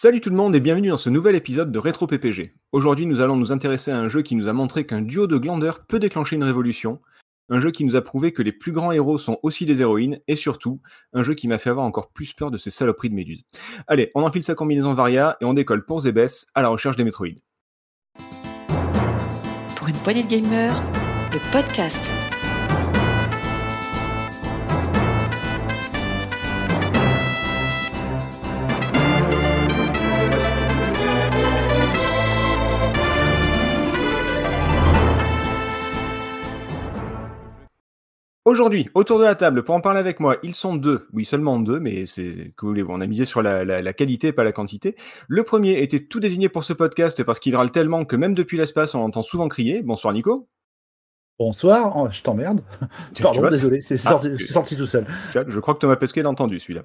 Salut tout le monde et bienvenue dans ce nouvel épisode de Rétro PPG. Aujourd'hui, nous allons nous intéresser à un jeu qui nous a montré qu'un duo de glandeurs peut déclencher une révolution, un jeu qui nous a prouvé que les plus grands héros sont aussi des héroïnes, et surtout, un jeu qui m'a fait avoir encore plus peur de ces saloperies de méduses. Allez, on enfile sa combinaison Varia et on décolle pour Zebes à la recherche des métroïdes. Pour une poignée de gamers, le podcast. Aujourd'hui, autour de la table, pour en parler avec moi, ils sont deux. Oui, seulement deux, mais c'est que voulez-vous, on a misé sur la, la, la, qualité, pas la quantité. Le premier était tout désigné pour ce podcast parce qu'il râle tellement que même depuis l'espace, on l'entend souvent crier. Bonsoir Nico. Bonsoir, oh, je t'emmerde. Pardon, vois, désolé, c'est sorti, ah, sorti, tout seul. Je crois que Thomas Pesquet l'a entendu celui-là.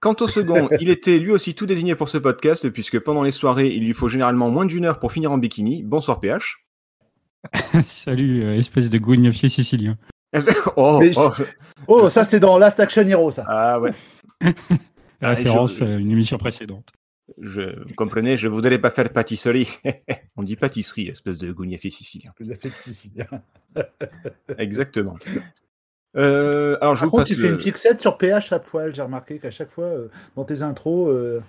Quant au second, il était lui aussi tout désigné pour ce podcast, puisque pendant les soirées, il lui faut généralement moins d'une heure pour finir en bikini. Bonsoir PH. Salut, euh, espèce de gougnafier sicilien. oh, oh. oh, ça c'est dans Last Action Hero, ça. Ah ouais. Référence à une émission précédente. Je, vous comprenez, je voudrais pas faire pâtisserie. On dit pâtisserie, espèce de gougnafier sicilien. sicilien. Exactement. Euh, alors, je Par vous contre, passe tu le... fais une fixette sur PH à poil. J'ai remarqué qu'à chaque fois, euh, dans tes intros, euh,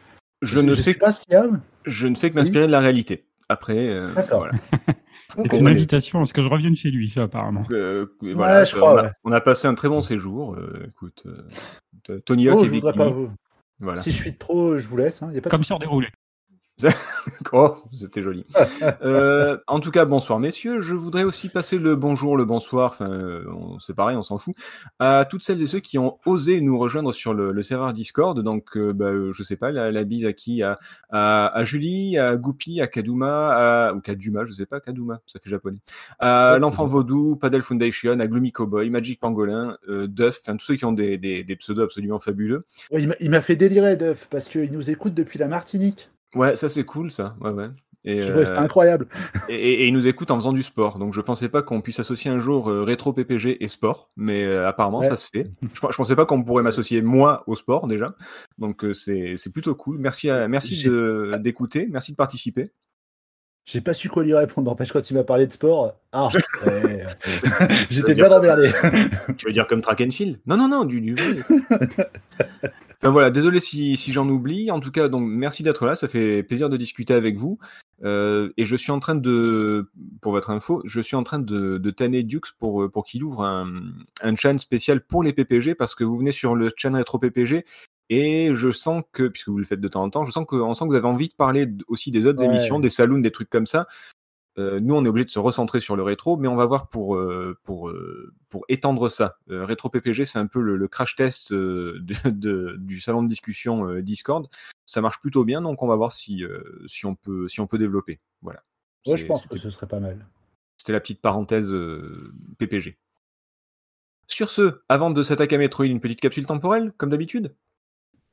je, ne sais, sais pas ce qu'il y a. je ne fais que m'inspirer de la réalité. Après, euh, D'accord. voilà. C'est une invitation à ce que je revienne chez lui, ça, apparemment. Euh, voilà, je crois, on, a, ouais. on a passé un très bon séjour. euh, écoute, euh, Tony Hawk Oh, et je voudrais Bikini. pas vous. Voilà. Si je suis de trop, je vous laisse. Hein. Y a pas de Comme sur déroulé. oh, c'était joli. Euh, en tout cas, bonsoir messieurs. Je voudrais aussi passer le bonjour, le bonsoir, enfin, euh, c'est pareil, on s'en fout, à toutes celles et ceux qui ont osé nous rejoindre sur le, le serveur Discord. Donc, euh, bah, euh, je sais pas, la, la bise à qui? À, à, à Julie, à Goupy, à Kaduma, à, ou Kaduma, je sais pas, Kaduma, ça fait japonais. À l'enfant vaudou, Paddle Foundation, à Gloomy Cowboy, Magic Pangolin, euh, Duff, enfin tous ceux qui ont des, des, des pseudos absolument fabuleux. Il m'a fait délirer, Duff, parce qu'il nous écoute depuis la Martinique. Ouais, ça c'est cool, ça. Ouais, ouais. Et, que euh, incroyable. Et, et- et il nous écoute en faisant du sport. Donc je pensais pas qu'on puisse associer un jour euh, rétro PPG et sport, mais euh, apparemment Ouais. ça se fait. Je, je pensais pas qu'on pourrait m'associer moi au sport déjà. Donc c'est c'est plutôt cool. Merci à, merci d'écouter, merci de participer. J'ai pas su quoi lui répondre. N'empêche, quand il m'a parlé de sport, ah, Ça j'étais bien emmerdé. Tu veux dire comme track and field? Non, non, non, du, du. Enfin voilà, désolé si, si j'en oublie. En tout cas, donc merci d'être là, ça fait plaisir de discuter avec vous. Euh, et je suis en train de, pour votre info, je suis en train de, de tanner Dux pour, euh, pour qu'il ouvre un, un channel spécial pour les PPG parce que vous venez sur le channel rétro PPG et je sens que, puisque vous le faites de temps en temps, je sens que, on sent que vous avez envie de parler aussi des autres Ouais. émissions, des saloons, des trucs comme ça. Euh, nous, on est obligé de se recentrer sur le rétro, mais on va voir pour, euh, pour, euh, pour étendre ça. Rétro PPG, c'est un peu le, le crash test de- de- du salon de discussion Discord. Ça marche plutôt bien, donc on va voir si, si, on, peut, si on peut développer. Voilà. Ouais, je pense que ce serait pas mal. C'était la petite parenthèse PPG. Sur ce, avant de s'attaquer à Metroid, une petite capsule temporelle, comme d'habitude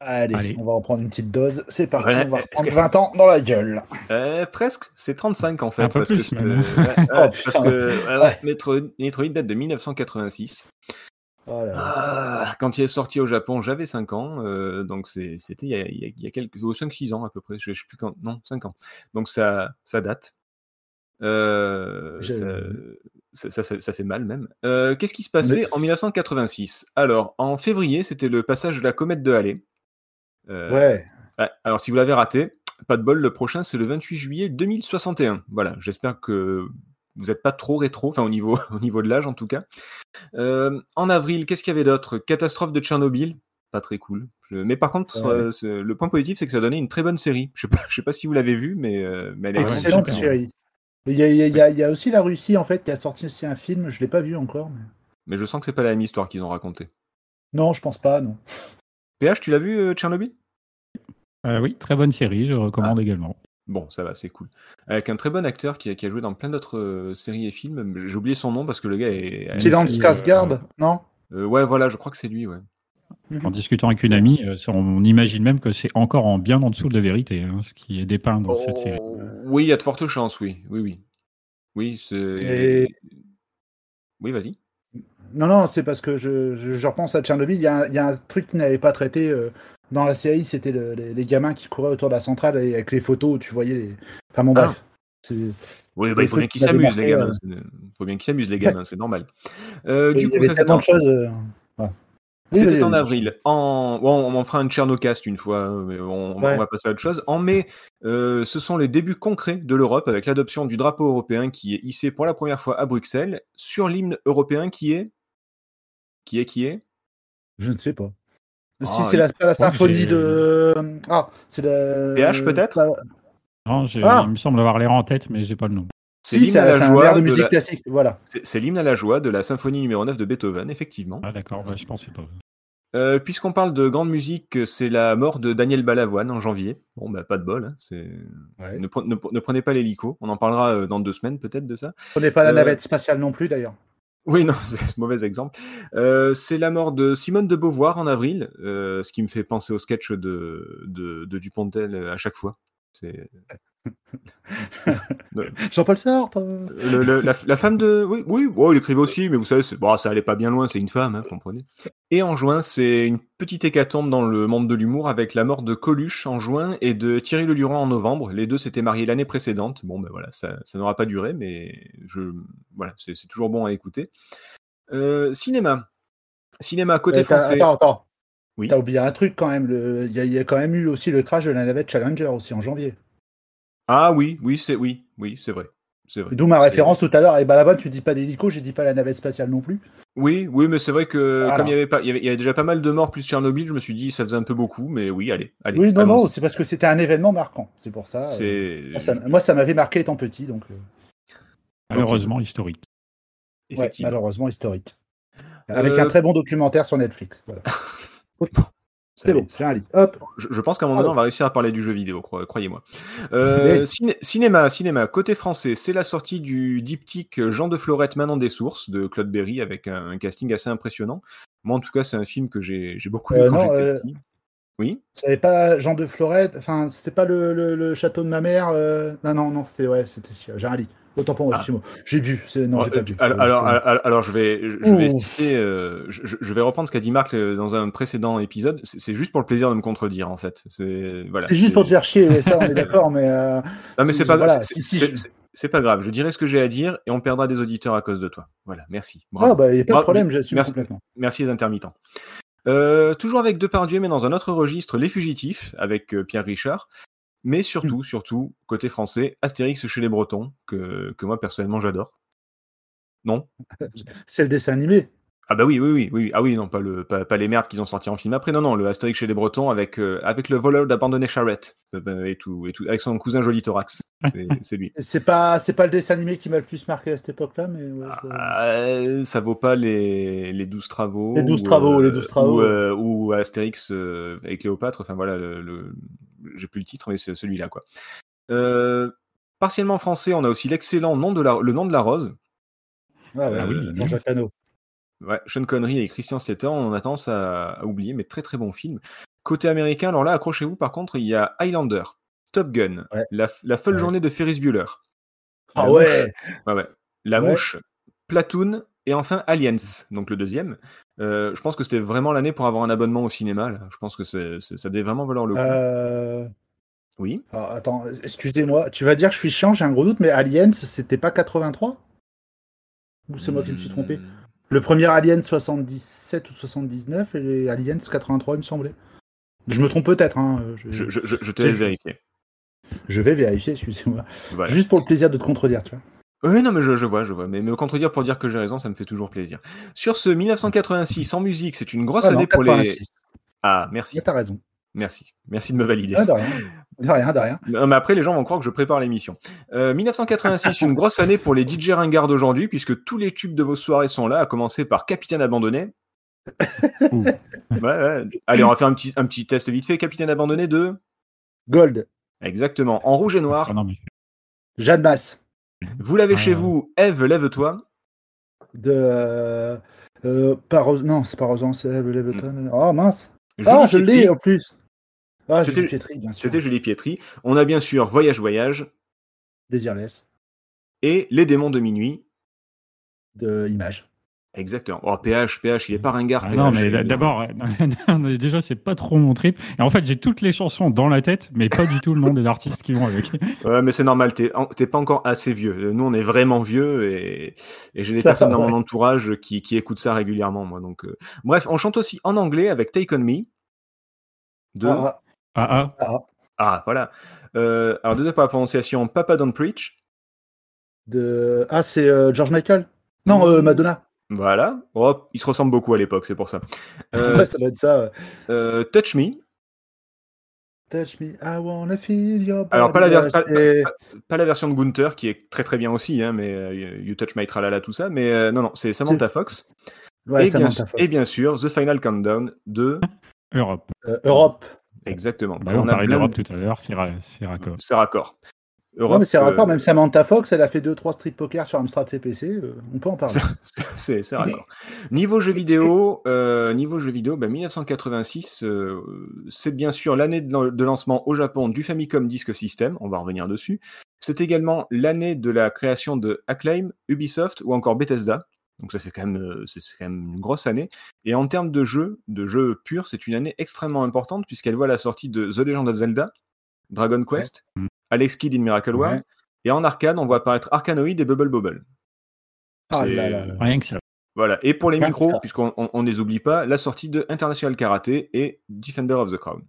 Allez, Allez. on va en prendre une petite dose. C'est parti, Ouais, on va que- 20 ans dans la gueule. Euh, presque, c'est 35 en fait. Un parce que plus, c'est- même. ouais, ouais, Oh, parce putain. que ouais, ouais, Ouais. Metroid, date de 1986. Oh là là. Ah, quand il est sorti au Japon, j'avais 5 ans, euh, donc c'était il y a, il y a- il y a quelques 5-6 ans à peu près, je, je sais plus quand, non, 5 ans. Donc ça, ça date. Euh, ça, ça- ça- ça fait mal même. Euh, Qu'est-ce qui se passait en 1986 Alors, en février, c'était le passage de la comète de Halley. Euh, Ouais. Ouais, alors, si vous l'avez raté, pas de bol, le prochain, c'est le 28 juillet 2061. Voilà, j'espère que vous n'êtes pas trop rétro, enfin, au niveau, au niveau de l'âge en tout cas. Euh, en avril, qu'est-ce qu'il y avait d'autre? Catastrophe de Tchernobyl. Pas très cool. Je- Mais par contre, Ouais. euh, le point positif, c'est que ça donnait une très bonne série. Je sais pas, je sais pas si vous l'avez vu, mais, euh, mais elle est Ah Excellente série. Il y, a, il y a- il y aussi la Russie en fait qui a sorti aussi un film. Je l'ai pas vu encore. mais- Mais je sens que c'est pas la même histoire qu'ils ont raconté. Non, je pense pas. Non. PH, tu l'as vu, Tchernobyl? Euh, oui, très bonne série, je recommande Ah. également. Bon, ça va, c'est cool. Avec un très bon acteur qui a, qui a joué dans plein d'autres euh, séries et films. J'ai oublié son nom parce que le gars est. Silence euh, Skarsgård, non? Euh, ouais, voilà, je crois que c'est lui, ouais. En discutant avec une amie, euh, on imagine même que c'est encore en bien en dessous de la vérité, hein, ce qui est dépeint dans cette série. Oh, Oui, il y a de fortes chances, oui. Oui, oui. Oui, c'est. Et- Oui, vas-y. Non, non, c'est parce que je, je, je repense à Tchernobyl. Il y, a un- il y a un truc qui n'avait pas traité euh, Dans la série, c'était le- les, les gamins qui couraient autour de la centrale et avec les photos où tu voyais les. Enfin bon, Ah. bref. C'est- Oui, C'est bah, il faut bien qui qu'ils s'amusent, les gamins. euh. c'est- Il faut bien qu'ils s'amusent, les gamins, c'est normal. Euh, il du coup, ça, c'était tellement en, de choses. euh. Oui, c'était en avril. En... bon, on en fera un Tchernocast une fois, mais on, on va passer à autre chose. En mai, euh, ce sont les débuts concrets de l'Europe avec l'adoption du drapeau européen qui est hissé pour la première fois à Bruxelles sur l'hymne européen qui est. Qui est Qui est? Je ne sais pas. Ah, si c'est la, symphonie de. Ah, c'est la. PH, peut-être Non, j'ai- Ah. il me semble avoir l'air en tête, mais j'ai pas le nom. C'est Si, l'hymne c'est à la un joie de de musique la- classique. Voilà. C'est l'hymne à la joie de la symphonie numéro 9 de Beethoven, effectivement. Ah d'accord, je pensais pas. Euh, Puisqu'on parle de grande musique, c'est la mort de Daniel Balavoine en janvier. Bon, bah, pas de bol. hein, c'est- Ouais. ne, pre- ne pre- ne prenez pas l'hélico. On en parlera euh, dans deux semaines, peut-être, de ça. Prenez pas la Euh, navette spatiale non plus d'ailleurs. Oui, non, c'est un mauvais exemple. Euh, c'est la mort de Simone de Beauvoir en avril, euh, ce qui me fait penser au sketch de, de, de Dupontel euh, à chaque fois. C'est Jean-Paul Sartre. le- le- la, la femme de. Oui, oui il écrivait aussi, mais vous savez, bon, ça allait pas bien loin, c'est une femme, hein, comprenez. Et en juin, c'est une petite hécatombe dans le monde de l'humour avec la mort de Coluche en juin et de Thierry Leluron en novembre. Les deux s'étaient mariés l'année précédente. Bon, ben voilà, ça, ça n'aura pas duré, mais je, voilà, c'est toujours bon à écouter. Euh, cinéma. Cinéma côté français. Attends, attends. Oui. T'as oublié un truc quand même. Il y, a- il y a quand même eu aussi le crash de la navette Challenger aussi en janvier. Ah oui, oui, c'est oui, oui, c'est vrai. C'est vrai. D'où ma référence tout à l'heure. Et Balavoine, tu dis pas l'hélico, j'ai dit pas la navette spatiale non plus. Oui, oui, mais c'est vrai que Voilà. comme il y avait pas, il y avait, il y avait déjà pas mal de morts plus Tchernobyl, je me suis dit ça faisait un peu beaucoup, mais oui, allez, allez. Oui, non, non, c'est parce que c'était un événement marquant. C'est pour ça. euh, C'est moi, ça, moi, ça m'avait marqué étant petit, donc euh, Malheureusement historique. ouais, effectivement. malheureusement historique. Avec Euh, un très bon documentaire sur Netflix. Voilà. C'est bon, c'est un lit. Hop. Je, je pense qu'à un moment donné, on va réussir à parler du jeu vidéo, cro- croyez-moi. Euh, ciné- cinéma, cinéma. Côté français, c'est la sortie du diptyque Jean de Florette, Manon des Sources de Claude Berry avec un, un casting assez impressionnant. Moi, en tout cas, c'est un film que j'ai beaucoup vu Euh, quand euh, petit. Oui? C'était pas Jean de Florette, enfin, c'était pas le, le- le château de ma mère. euh, Non, non, non, c'était ouais, c'était j'ai un lit. Autant pour moi, Ah. J'ai bu, non, Oh, j'ai pas bu. alors, alors, je- alors, alors, je vais, je, je vais citer, euh, je, vais reprendre ce qu'a dit Marc euh, dans un précédent épisode. C'est c'est juste pour le plaisir de me contredire, en fait. C'est voilà. c'est juste pour te faire chier, ouais, ça, on est d'accord, mais euh, Non, mais c'est- c'est pas, voilà, c'est- si, si, c'est- je- c'est- c'est pas grave. Je dirai ce que j'ai à dire et on perdra des auditeurs à cause de toi. Voilà. Merci. Bravo. ah bah y a pas de problème, j'assume Merci. complètement. Merci les intermittents. Euh, toujours avec Depardieu, mais dans un autre registre, Les Fugitifs, avec euh, Pierre Richard. Mais surtout, surtout, côté français, Astérix chez les Bretons, que, que moi personnellement j'adore. Non? C'est le dessin animé. Ah bah oui, oui, oui, oui. Ah oui, non, pas, le, pas, pas les merdes qu'ils ont sorti en film après. Non, non, le Astérix chez les Bretons avec, euh, avec le voleur d'abandonner Charrette euh, bah, et, tout, et tout, avec son cousin Joli Thorax. C'est- lui. C'est pas, c'est pas le dessin animé qui m'a le plus marqué à cette époque-là, mais ouais, ça- Euh, ça vaut pas les, les 12 travaux. Les 12 ou, travaux, les 12 travaux. Ou, euh, ou Astérix euh, avec Cléopâtre. Enfin voilà, le, le- j'ai plus le titre, mais c'est celui-là. quoi. Euh, partiellement français, on a aussi l'excellent nom de la, Le nom de la rose. Ah ouais, Ah oui, Jean-Jacques Hano. Ouais, Sean Connery et Christian Slater, on a tendance à, à oublier, mais très très bon film. Côté américain, alors là, accrochez-vous, par contre, il y a Highlander, Top Gun, Ouais. la, la folle Ouais. journée de Ferris Bueller. Ah La ouais, Ouais, ouais. La Ouais. Mouche, Platoon et enfin Aliens, donc le deuxième. Euh, je pense que c'était vraiment l'année pour avoir un abonnement au cinéma. là. Je pense que c'est- c'est- ça devait vraiment valoir le coup. euh... Oui. alors, attends, excusez-moi, tu vas dire que je suis chiant, j'ai un gros doute, mais Aliens, c'était pas 83 Ou c'est moi qui me suis trompé? Hmm. Le premier Alien 77 ou 79 et les Aliens 83, il me semblait. Je me trompe peut-être, hein, je, Je, je- je- je te laisse vérifier. je vais vérifier, excusez-moi. Voilà. Juste pour le plaisir de te contredire, tu vois. Oui, non, mais je, je vois, je vois. Mais me contredire pour dire que j'ai raison, ça me fait toujours plaisir. Sur ce 1986, en musique, c'est une grosse Ah non, année pour les. 86. Ah, merci. Mais t'as raison. Merci. Merci de me valider. Ah, de rien. De rien, de rien. Non, mais après, les gens vont croire que je prépare l'émission. Euh, 1986, une grosse année pour les DJ ringards d'aujourd'hui, puisque tous les tubes de vos soirées sont là, à commencer par Capitaine Abandonné. Ouh. Ouais, ouais. Allez, on va faire un petit, un petit test vite fait. Capitaine Abandonné de Gold. Exactement. En rouge et noir. Ah non, mais- Jeanne Masse. Vous l'avez Ah. chez vous. Eve, lève-toi. De. Euh, euh, Paros- Non, c'est pas Rosan, c'est le Leveton. Oh mince. Julie Ah, je l'ai en plus. Ah, C'était- Julie Pietri, bien sûr. C'était Julie Pietri. On a bien sûr Voyage, Voyage Désirless. et Les démons de minuit. De Image. Exactement. Oh, PH, PH, il est pas ringard. Ah PH. non, mais d'abord, euh, déjà, c'est pas trop mon trip. Et en fait, j'ai toutes les chansons dans la tête, mais pas du tout le nom des artistes qui vont avec. Ouais, mais c'est normal, t'es en- pas encore assez vieux. Nous, on est vraiment vieux et, et j'ai des Ça, personnes dans ouais. mon entourage qui, qui écoutent ça régulièrement, moi. Donc, euh, Bref, on chante aussi en anglais avec Take On Me. De... Ah, Ah ah. ah, Ah, voilà. Euh, alors, désolé pour la prononciation, Papa Don't Preach. de... ah c'est euh, George Michael? Non, euh, Madonna. Voilà. Oh, ils se ressemblent beaucoup à l'époque, c'est pour ça. Euh, Ouais, ça doit être ça. ouais. euh, Touch Me. Touch me, I wanna feel your body. Alors, pas la, ver- pas- pas- pas la version de Gunther, qui est très très bien aussi, hein, mais euh, You Touch My Tralala, tout ça. Mais euh, non, non, c'est Samantha Fox. Ouais, et, bien, Fox. et bien sûr, The Final Countdown de. Europe. Euh, Europe. Exactement. Bah, on a plein d'Europe de- tout à l'heure, c'est ra- c'est raccord. C'est raccord. Non, mais c'est raccord. euh, Même Samantha Fox, elle a fait 2-3 street poker sur Amstrad CPC. euh, on peut en parler. c'est raccord. Niveau jeux vidéo, euh, niveau jeux vidéo, bah, 1986, euh, c'est bien sûr l'année de, de lancement au Japon du Famicom Disk System. On va revenir dessus. C'est également l'année de la création de Acclaim, Ubisoft ou encore Bethesda. Donc ça fait quand même, c'est c'est quand même une grosse année. Et en termes de jeux, de jeux purs, c'est une année extrêmement importante puisqu'elle voit la sortie de The Legend of Zelda, Dragon Quest. Alex Kidd in Miracle World, Ouais. et en arcade, on voit apparaître Arkanoid et Bubble Bobble. Ah là là là. Rien que ça. Voilà. Et pour les Rien micros, puisqu'on on, on les oublie pas, la sortie de International Karaté et Defender of the Crown.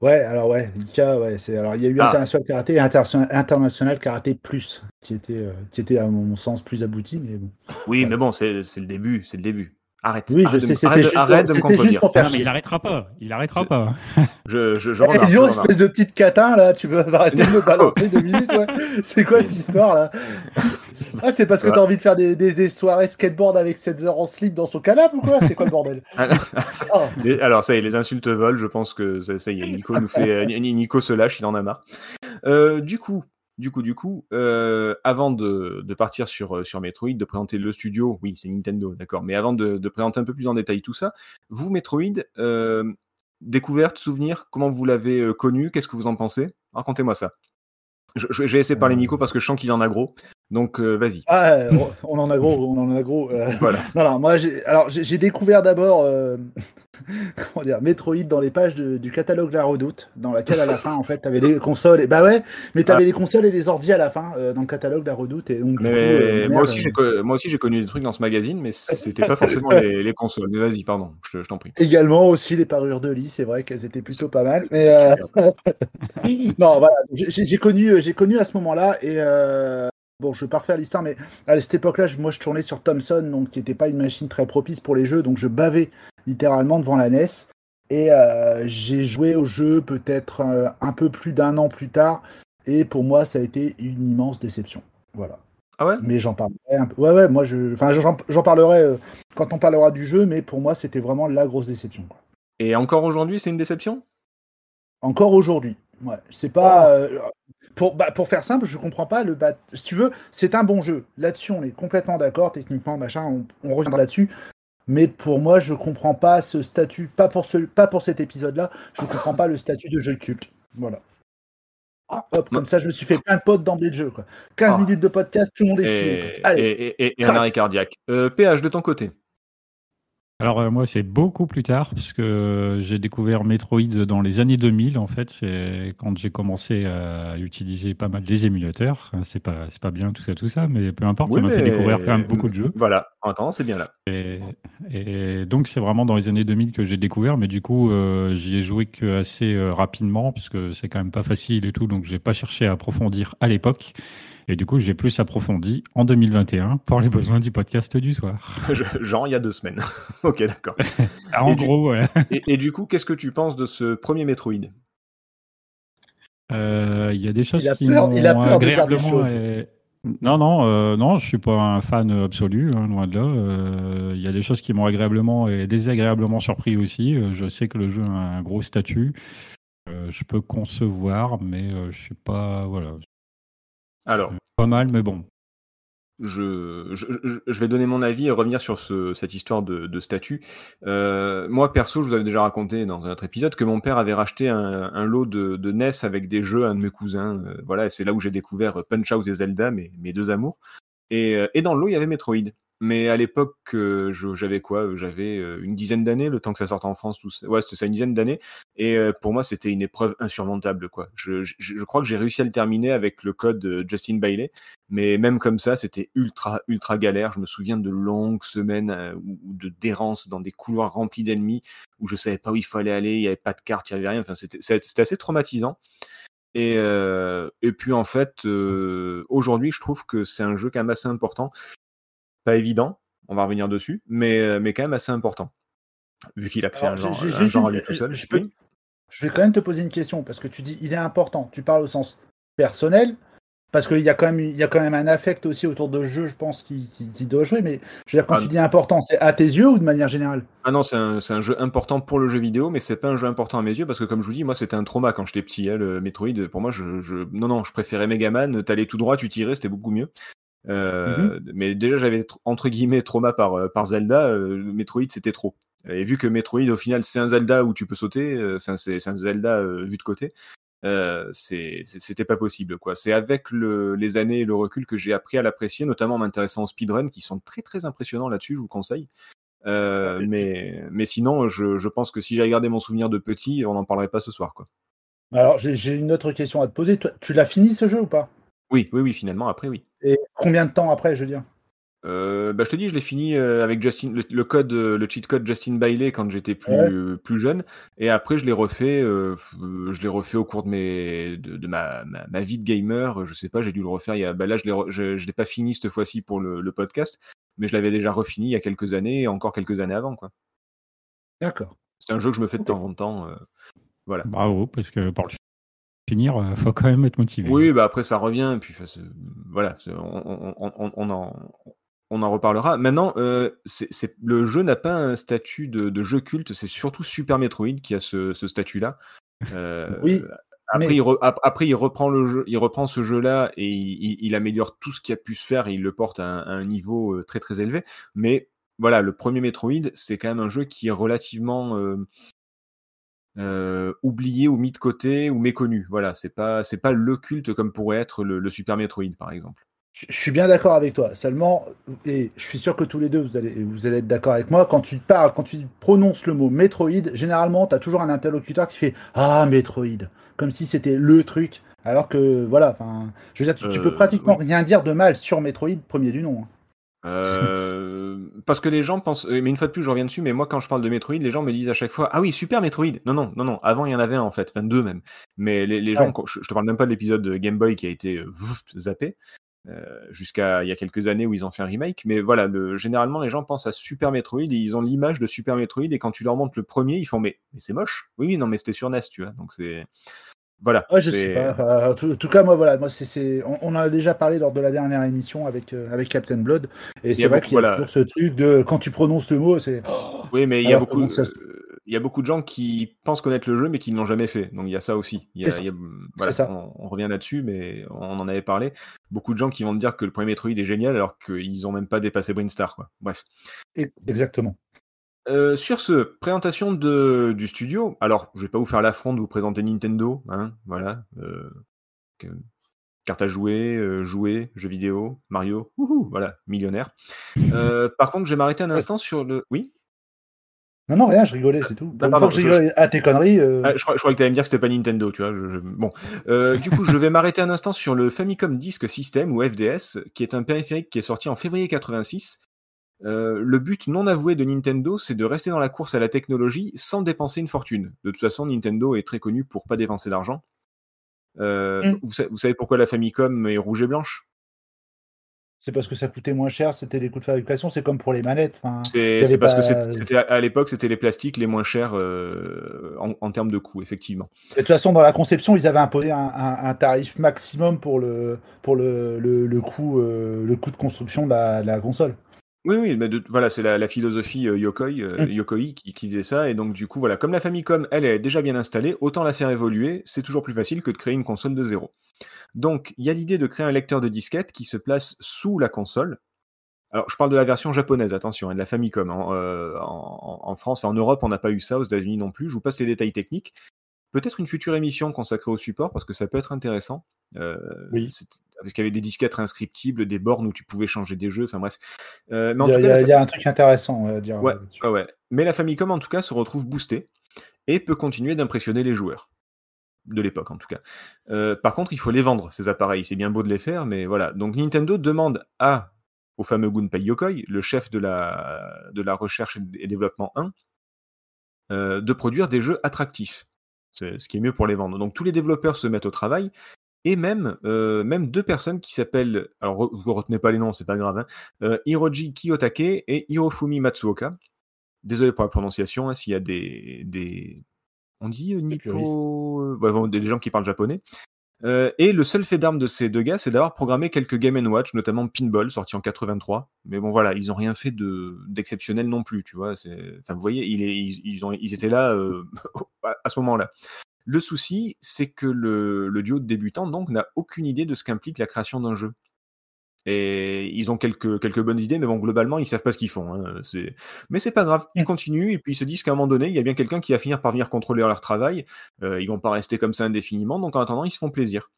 Ouais, alors ouais, Ika, ouais, c'est alors il y a eu Ah. International Karaté et Interna- International Karaté Plus, qui était, euh, qui était à mon sens plus abouti, mais bon. Oui, mais bon, c'est c'est le début, c'est le début. Arrête. Oui, je arrête de sais, c'était arrête de- juste, arrête de me juste contredire. pour faire Non, mais il arrêtera pas. Il arrêtera pas. Je, je, je Eh, remarque. je remarque. espèce de petite catin là, tu veux arrêter de me balancer deux minutes, ouais. C'est quoi cette histoire là? Ah, c'est parce que Ouais. t'as envie de faire des, des, des soirées skateboard avec 7 heures en slip dans son canapé ou quoi? C'est quoi le bordel? Ah, Alors, ça y est, les insultes volent. Je pense que ça, ça y est, Nico nous fait. euh, Ni- Nico se lâche, il en a marre. Euh, du coup, du coup, du coup, euh, avant de, de partir sur, euh, sur Metroid, de présenter le studio, oui, c'est Nintendo, d'accord, mais avant de, de présenter un peu plus en détail tout ça, vous, Metroid, euh, découverte, souvenir, comment vous l'avez connu, qu'est-ce que vous en pensez? Racontez-moi ça. Je, je- je vais laisser parler Euh. Nico parce que je sens qu'il en a gros. Donc, euh, vas-y. ah, on en a gros, on en a gros. euh. Voilà. Non, non, moi, j'ai, alors, j'ai, j'ai découvert d'abord, euh, comment dire, Metroid dans les pages de- du catalogue La Redoute, dans laquelle à la fin, en fait, t'avais des consoles. Et bah ouais, mais t'avais les consoles et les ordi à la fin euh, dans le catalogue La Redoute. Et donc, du Mais coup, euh, moi, aussi, moi aussi, j'ai connu des trucs dans ce magazine, mais c'était pas forcément les, les consoles. Mais vas-y, pardon, je, je t'en prie. Également aussi les parures de lit, c'est vrai qu'elles étaient plutôt pas mal. Mais euh, non, voilà, j'ai connu, j'ai connu à ce moment-là et bon, je vais pas refaire l'histoire, mais à cette époque-là, je- moi, je tournais sur Thomson, donc qui n'était pas une machine très propice pour les jeux, donc je bavais littéralement devant la NES et euh, j'ai joué au jeu peut-être euh, un peu plus d'un an plus tard et pour moi, ça a été une immense déception. Voilà. Ah ouais? Mais j'en parlerai un peu. Ouais, ouais, moi, je, enfin, j'en parlerai euh, quand on parlera du jeu, mais pour moi, c'était vraiment la grosse déception. Quoi. Et encore aujourd'hui, c'est une déception? Encore aujourd'hui. Ouais, c'est pas. euh, pour, bah, pour faire simple, je comprends pas le bat. Si tu veux, c'est un bon jeu. Là-dessus, on est complètement d'accord, techniquement, machin, on, on reviendra là-dessus. Mais pour moi, je comprends pas ce statut, pas pour, ce, pas pour cet épisode-là, je comprends pas le statut de jeu culte. Voilà. Hop, comme ça, je me suis fait plein de potes d'emblée de jeu. Quoi. 15 Ah. minutes de podcast, tout le monde est et. Allez, et, et- et un arrêt cardiaque. Euh, PH, de ton côté Alors euh, moi c'est beaucoup plus tard parce que j'ai découvert Metroid dans les années 2000 en fait. C'est quand j'ai commencé à utiliser pas mal les émulateurs. C'est pas c'est pas bien tout ça tout ça mais peu importe ça m'a fait découvrir quand même beaucoup de jeux. Voilà, attends, c'est bien là. et, et donc c'est vraiment dans les années 2000 que j'ai découvert mais du coup euh, j'y ai joué que assez euh, rapidement parce que c'est quand même pas facile et tout donc j'ai pas cherché à approfondir à l'époque et du coup j'ai plus approfondi en 2021 pour les besoins du podcast du soir Genre, il y a deux semaines. ok, d'accord. Ah, en Et du- gros voilà. Et, et du coup, qu'est-ce que tu penses de ce premier Metroid? Euh, Il y a des choses Il a qui peur- il a agréablement. choses. Non, non, euh, non, je suis pas un fan absolu, hein, loin de là. Euh, Il y a des choses qui m'ont agréablement et désagréablement surpris aussi. Euh, je sais que le jeu a un gros statut. Euh, je peux concevoir, mais euh, je suis pas, voilà, Alors, pas mal, mais bon. je, je, vais donner mon avis et revenir sur ce- cette histoire de, statut. Euh, moi, perso, je vous avais déjà raconté dans un autre épisode que mon père avait racheté un, lot de, de NES avec des jeux à un de mes cousins. Euh, voilà, c'est là où j'ai découvert Punch Out et Zelda, mes, mes deux amours. Et, euh, et dans le lot, il y avait Metroid. Mais à l'époque, euh, j'avais quoi? euh, J'avais euh, une dizaine d'années, le temps que ça sorte en France, tout ça. Ouais, c'était ça, une dizaine d'années. Et euh, pour moi, c'était une épreuve insurmontable, quoi. Je, je- je crois que j'ai réussi à le terminer avec le code de Justin Bailey, mais même comme ça, c'était ultra, ultra galère. Je me souviens de longues semaines euh, de d'errance dans des couloirs remplis d'ennemis où je savais pas où il fallait aller, il y avait pas de carte, il y avait rien. Enfin, c'était assez traumatisant. Et, euh, et puis en fait, euh, aujourd'hui, je trouve que c'est un jeu quand même assez important. Pas évident, on va revenir dessus, mais, euh, mais quand même assez important. Vu qu'il a créé Alors, un genre, un à lui tout seul. je peux- Oui. Je vais quand même te poser une question parce que tu dis il est important. Tu parles au sens personnel parce qu'il y a quand même il y a quand même un affect aussi autour de ce jeu, je pense, qui, qui, qui doit jouer. Mais je veux dire quand Ah, tu dis important, c'est à tes yeux ou de manière générale? Ah non, c'est un, c'est un jeu important pour le jeu vidéo, mais c'est pas un jeu important à mes yeux parce que, comme je vous dis, moi c'était un trauma quand j'étais petit. hein, le Metroid, pour moi, je, je- non, non, je préférais Megaman. T'allais tout droit, tu tirais, c'était beaucoup mieux. Euh, Mais déjà, j'avais tr- entre guillemets trauma par, euh, par Zelda. euh, Metroid, c'était trop. Et vu que Metroid, au final, c'est un Zelda où tu peux sauter, enfin, c'est c'est un Zelda vu de côté. c'était pas possible quoi. C'est avec le- les années et le recul que j'ai appris à l'apprécier, notamment en m'intéressant aux speedruns qui sont très très impressionnants là-dessus, je vous conseille. Ah, mais, mais sinon, je, je pense que si j'avais gardé mon souvenir de petit, on n'en parlerait pas ce soir. Quoi. Alors j'ai une autre question à te poser. Tu l'as fini ce jeu ou pas? Oui, oui, oui, finalement, après, oui. Et combien de temps après, je veux dire? Euh, bah, je te dis, je l'ai fini euh, avec Justin, le, le code, euh, le cheat code Justin Bailey quand j'étais plus, Ouais. euh, plus jeune. Et après, je l'ai refait, je l'ai refait au cours de, mes, de, de ma, ma, ma vie de gamer. Je sais pas, j'ai dû le refaire. Il y a, bah là, je l'ai, je, je l'ai pas fini cette fois-ci pour le, le podcast, mais je l'avais déjà refini il y a quelques années et encore quelques années avant. Quoi. D'accord. C'est un jeu que je me fais de temps en temps. euh, voilà. Bravo, parce que pour le finir, il faut quand même être motivé. Oui, bah après ça revient, et puis c'est- voilà, on, on- on- on en, on en reparlera. Maintenant, euh, le jeu n'a pas un statut de, de jeu culte, c'est surtout Super Metroid qui a ce, ce statut-là. Euh, Oui, Après, mais- il re- ap- après, il reprend le jeu, il reprend ce jeu-là et il, il- il améliore tout ce qu'il a pu se faire et il le porte à un, à un niveau euh, très très élevé. Mais voilà, le premier Metroid, c'est quand même un jeu qui est relativement euh, euh, oublié ou mis de côté ou méconnu. Voilà, c'est pas c'est pas le culte comme pourrait être le, le Super Metroid par exemple. Je je suis bien d'accord avec toi. Seulement, et je suis sûr que tous les deux, vous allez, vous allez être d'accord avec moi, quand tu parles, quand tu prononces le mot Metroid, généralement, tu as toujours un interlocuteur qui fait Ah, Metroid, comme si c'était le truc. Alors que, voilà, enfin, je veux dire, tu, tu peux Euh, pratiquement rien dire de mal sur Metroid, premier du nom. hein. Euh, parce que les gens pensent, euh, mais une fois de plus, je reviens dessus, mais moi, quand je parle de Metroid, les gens me disent à chaque fois, ah oui, super Metroid. Non, non, non, non, avant, il y en avait un, en fait, enfin deux même. Mais les, les gens, Ouais. je, je te parle même pas de l'épisode de Game Boy qui a été euh, zappé, euh, jusqu'à il y a quelques années où ils ont fait un remake. Mais voilà, le, généralement, les gens pensent à Super Metroid et ils ont l'image de Super Metroid, et quand tu leur montres le premier, ils font, mais, mais c'est moche. Oui, oui, non, mais c'était sur NES, tu vois. Donc c'est. Voilà. Ouais, je c'est- sais pas. Enfin, en tout, en tout cas, moi, voilà, moi, c'est, on, on en a déjà parlé lors de la dernière émission avec, euh, avec Captain Blood. Et c'est vrai qu'il y a voilà. toujours ce truc de quand tu prononces le mot, c'est. Oui, mais il y a beaucoup, bon, ça se- euh, il y a beaucoup de gens qui pensent connaître le jeu, mais qui ne l'ont jamais fait. Donc il y a ça aussi. Il y a- C'est ça. il y a- voilà, ça. On, on revient là-dessus, mais on en avait parlé. Beaucoup de gens qui vont te dire que le premier Metroid est génial, alors qu'ils n'ont même pas dépassé Brinstar. Quoi. Bref. Exactement. Euh, sur ce, présentation de, du studio. Alors, je vais pas vous faire l'affront de vous présenter Nintendo. Hein, voilà. Euh, que- carte à jouer, euh, jouer, jeux vidéo, Mario. Wouhou, voilà, millionnaire. Euh, par contre, je vais m'arrêter un instant sur le. Oui? Non, non, rien, je rigolais, c'est tout. Ah, pardon, que je rigolais à tes conneries. euh, Ah, je, crois, je crois que tu allais me dire que c'était pas Nintendo, tu vois. je- je- Bon, Euh, du coup, je vais m'arrêter un instant sur le Famicom Disk System ou FDS, qui est un périphérique qui est sorti en février 86. Euh, le but non avoué de Nintendo, c'est de rester dans la course à la technologie sans dépenser une fortune. De toute façon, Nintendo est très connu pour pas dépenser d'argent. Euh, Mm. vous, sa- vous savez pourquoi la Famicom est rouge et blanche? C'est parce que ça coûtait moins cher, c'était les coûts de fabrication, c'est comme pour les manettes. enfin, C'est parce que pas- c'était à, l'époque, c'était les plastiques les moins chers euh, en, en termes de coût, effectivement. De toute façon, dans la conception, ils avaient imposé un, un- un tarif maximum pour le, pour le, le, le coût, euh, le coût de construction de la, de la console. Oui, oui, mais de- voilà, c'est la, la philosophie euh, Yokoi, euh, Mm. Yokoi qui, qui faisait ça. Et donc, du coup, voilà, comme la Famicom, elle, elle est déjà bien installée, autant la faire évoluer. C'est toujours plus facile que de créer une console de zéro. Donc, il y a l'idée de créer un lecteur de disquette qui se place sous la console. Alors, je parle de la version japonaise, attention, et de la Famicom. En, euh, en- en France, enfin, en Europe, on n'a pas eu ça, aux États-Unis non plus. Je vous passe les détails techniques. Peut-être une future émission consacrée au support, parce que ça peut être intéressant. Euh, Oui. parce qu'il y avait des disquettes inscriptibles, des bornes où tu pouvais changer des jeux, enfin bref. Euh, mais en il, y a, tout cas, il y a un truc intéressant à dire. Ouais, ouais. Mais la Famicom, en tout cas, se retrouve boostée et peut continuer d'impressionner les joueurs. De l'époque, en tout cas. Euh, par contre, il faut les vendre, ces appareils. C'est bien beau de les faire, mais voilà. Donc Nintendo demande à, au fameux Gunpei Yokoi, le chef de la, de la recherche et développement 1, euh, de produire des jeux attractifs. C'est ce qui est mieux pour les vendre. Donc tous les développeurs se mettent au travail et même, euh, même deux personnes qui s'appellent, alors vous retenez pas les noms, c'est pas grave, hein, euh, Hiroji Kiyotake et Hirofumi Matsuoka. Désolé pour la prononciation, hein, s'il y a des, des, on dit Nippo, ouais, des gens qui parlent japonais. Euh, et le seul fait d'arme de ces deux gars, c'est d'avoir programmé quelques Game Watch, notamment Pinball, sorti en 83. Mais bon, voilà, ils ont rien fait de d'exceptionnel non plus, tu vois. Enfin, vous voyez, ils étaient là euh, à ce moment-là. Le souci, c'est que le, le, duo de débutants, donc, n'a aucune idée de ce qu'implique la création d'un jeu. Et ils ont quelques, quelques bonnes idées, mais bon, globalement, ils savent pas ce qu'ils font. Hein. Mais c'est pas grave, ils continuent, et puis ils se disent qu'à un moment donné, il y a bien quelqu'un qui va finir par venir contrôler leur travail. Euh, ils vont pas rester comme ça indéfiniment, donc en attendant, ils se font plaisir.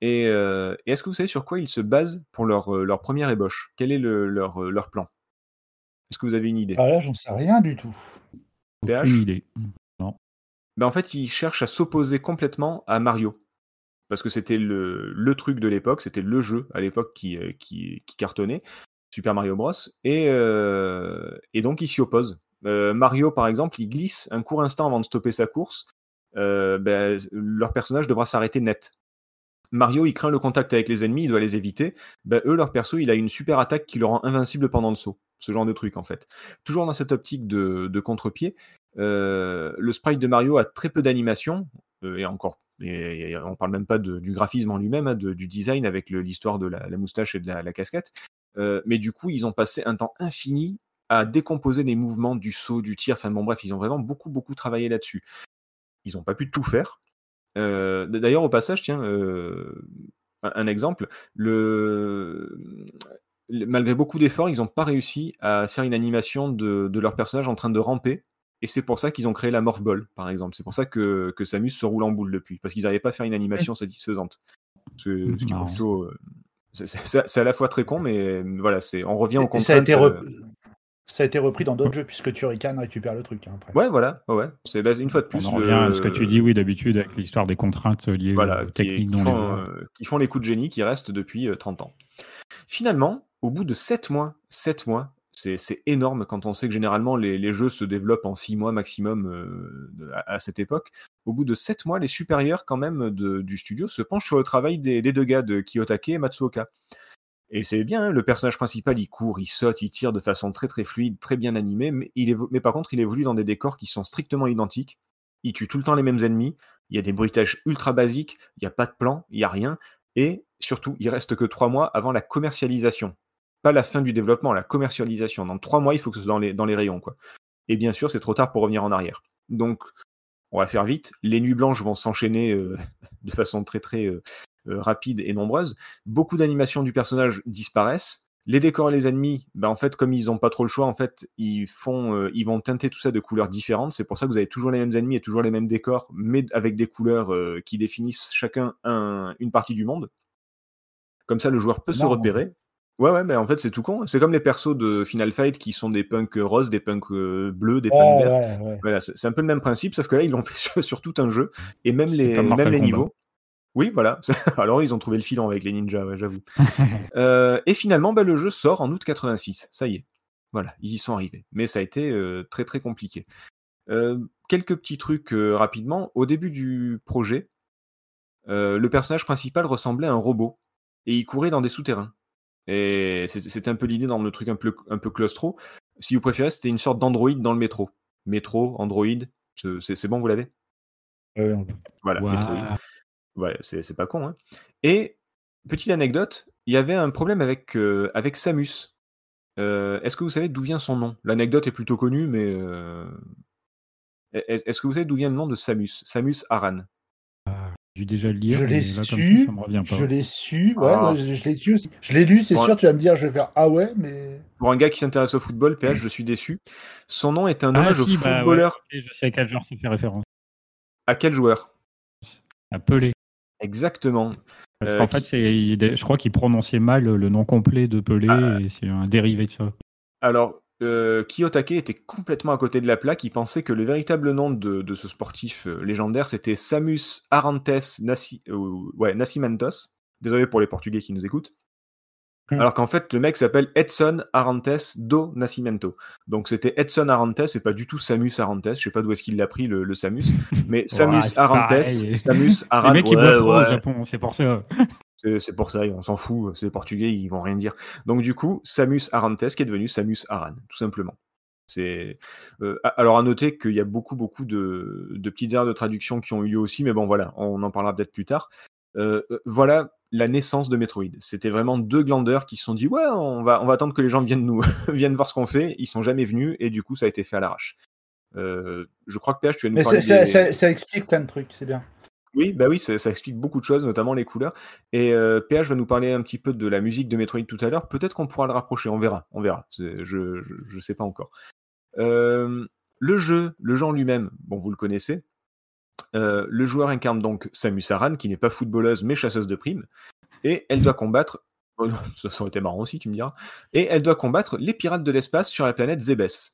Et, euh, est-ce que vous savez sur quoi ils se basent pour leur, euh, leur première ébauche? Quel est le, leur, euh, leur plan? Est-ce que vous avez une idée? Ah là, j'en sais rien du tout. Aucune idée. Non. Ben, en fait, ils cherchent à s'opposer complètement à Mario parce que c'était le, truc de l'époque, c'était le jeu à l'époque qui, euh, cartonnait, Super Mario Bros. Et, euh, donc il s'y oppose. Euh, Mario, par exemple, il glisse un court instant avant de stopper sa course. Ben, leur personnage devra s'arrêter net. Mario, il craint le contact avec les ennemis, il doit les éviter. Ben, eux, leur perso, il a une super attaque qui le rend invincible pendant le saut. Ce genre de truc, en fait. Toujours dans cette optique de, contre-pied, le sprite de Mario a très peu d'animation, et encore et, on parle même pas du graphisme en lui-même, hein, du design avec l'histoire de la, moustache et de la, casquette. Euh, mais du coup, ils ont passé un temps infini à décomposer les mouvements du saut, du tir. Enfin bon, bref, ils ont vraiment beaucoup, beaucoup travaillé là-dessus. Ils n'ont pas pu tout faire. Euh, D'ailleurs, au passage, tiens, euh, un, exemple, le, malgré beaucoup d'efforts, ils n'ont pas réussi à faire une animation de, de leur personnage en train de ramper et c'est pour ça qu'ils ont créé la Morph Ball, par exemple. C'est pour ça que, que Samus se roule en boule depuis, parce qu'ils n'arrivaient pas à faire une animation satisfaisante. C'est plutôt. Euh, c'est à la fois très con, mais voilà, c'est on revient au contraintes. Ça a été, re... ça a été repris dans d'autres jeux, puisque Turrican récupère le truc. Hein, après. Ouais, voilà, ouais. C'est une fois de plus. On revient à ce que tu dis, oui, d'habitude, avec l'histoire des contraintes liées voilà, aux techniques qui, font, euh, qui font les coups de génie qui restent depuis 30 euh, ans. Finalement, au bout de 7 mois, 7 mois, c'est énorme quand on sait que généralement les, jeux se développent en six mois maximum euh, à, cette époque. Au bout de sept mois, les supérieurs quand même du studio se penchent sur le travail des, deux gars de Kiyotake et Matsuoka. Et c'est bien, hein, le personnage principal, il court, il saute, il tire de façon très très fluide, très bien animé, mais, par contre, il évolue dans des décors qui sont strictement identiques. Il tue tout le temps les mêmes ennemis, il y a des bruitages ultra basiques, il n'y a pas de plan, il n'y a rien, et surtout, il reste que trois mois avant la commercialisation pas la fin du développement, la commercialisation. Dans trois mois, il faut que ce soit dans les, dans les rayons. Quoi. Et bien sûr, c'est trop tard pour revenir en arrière. Donc, on va faire vite. Les nuits blanches vont s'enchaîner euh, de façon très très euh, euh, rapide et nombreuse. Beaucoup d'animations du personnage disparaissent. Les décors et les ennemis, ben en fait, comme ils n'ont pas trop le choix, en fait, ils font, ils vont teinter tout ça de couleurs différentes. C'est pour ça que vous avez toujours les mêmes ennemis et toujours les mêmes décors, mais avec des couleurs qui définissent chacun un, une partie du monde. Comme ça, le joueur peut non, se repérer. Ouais, ouais, mais en fait, c'est tout con. C'est comme les persos de Final Fight qui sont des punks roses, des punks euh, bleus, des punks ouais, verts. Ouais, ouais. Voilà, c'est un peu le même principe, sauf que là, ils l'ont fait sur, sur, tout un jeu. Et même les, même les niveaux. Oui, voilà. Alors, ils ont trouvé le filon avec les ninjas, j'avoue. euh, et finalement, bah, le jeu sort en août 86. Ça y est. Voilà, ils y sont arrivés. Mais ça a été euh, très, très compliqué. Euh, quelques petits trucs euh, rapidement. Au début du projet, le personnage principal ressemblait à un robot. Et il courait dans des souterrains. Et c'était un peu l'idée dans le truc un peu, un peu claustro. Si vous préférez, c'était une sorte d'Android dans le métro. Métro, Android, c'est bon, vous l'avez? Euh, Voilà, wow. ouais, c'est pas con. Hein. Et, petite anecdote, il y avait un problème avec, euh, avec Samus. Euh, Est-ce que vous savez d'où vient son nom? L'anecdote est plutôt connue, mais... Euh, est-ce que vous savez d'où vient le nom de Samus? Samus Aran dû déjà le lire. Je l'ai su. Ça, ça je l'ai su. Ouais, ah. je, je l'ai su. Aussi. Je l'ai lu, c'est sûr. Un... Tu vas me dire, je vais faire ah ouais, mais. Pour un gars qui s'intéresse au football, PH, je suis déçu. Son nom est un hommage ah, si, au bah, footballeur. Ouais. Je sais à quel joueur ça fait référence. À quel joueur? À Pelé. Exactement. Parce Euh, qu'en qui- fait, c'est, il- je crois qu'il prononçait mal le nom complet de Pelé Ah. et c'est un dérivé de ça. Alors, euh, Kiyotake était complètement à côté de la plaque. Il pensait que le véritable nom de, de ce sportif euh, légendaire, c'était Samus Arantes Nasci- euh, ouais, Nascimentos. Désolé pour les Portugais qui nous écoutent. Hmm. Alors qu'en fait, le mec s'appelle Edson Arantes do Nascimento. Donc c'était Edson Arantes et pas du tout Samus Arantes. Je sais pas d'où est-ce qu'il l'a pris, le, le Samus. Mais Samus Arantes. Samus Arantes. mecs, ils ouais, ouais. au Japon, c'est pour ça. C'est pour ça, on s'en fout, c'est les Portugais, ils vont rien dire. Donc du coup, Samus Arantes qui est devenu Samus Aran, tout simplement. C'est euh, alors à noter qu'il y a beaucoup beaucoup de, de petites erreurs de traduction qui ont eu lieu aussi, mais bon voilà, on en parlera peut-être plus tard. Euh, euh, voilà la naissance de Metroid. C'était vraiment deux glandeurs qui se sont dit ouais, on va on va attendre que les gens viennent nous viennent voir ce qu'on fait. Ils sont jamais venus et du coup ça a été fait à l'arrache. Euh, je crois que PH, tu vas nous parler ça, ça- des- ça- ça explique plein de trucs, c'est bien. Oui, bah oui, ça, explique beaucoup de choses, notamment les couleurs. Et euh, PH va nous parler un petit peu de la musique de Metroid tout à l'heure. Peut-être qu'on pourra le rapprocher, on verra, on verra. Je, je sais pas encore. Euh, le jeu, le genre lui-même, bon, vous le connaissez. Euh, le joueur incarne donc Samus Aran, qui n'est pas footballeuse mais chasseuse de primes, et elle doit combattre. Oh ça aurait été marrant aussi, tu me diras. Et elle doit combattre les pirates de l'espace sur la planète Zebes.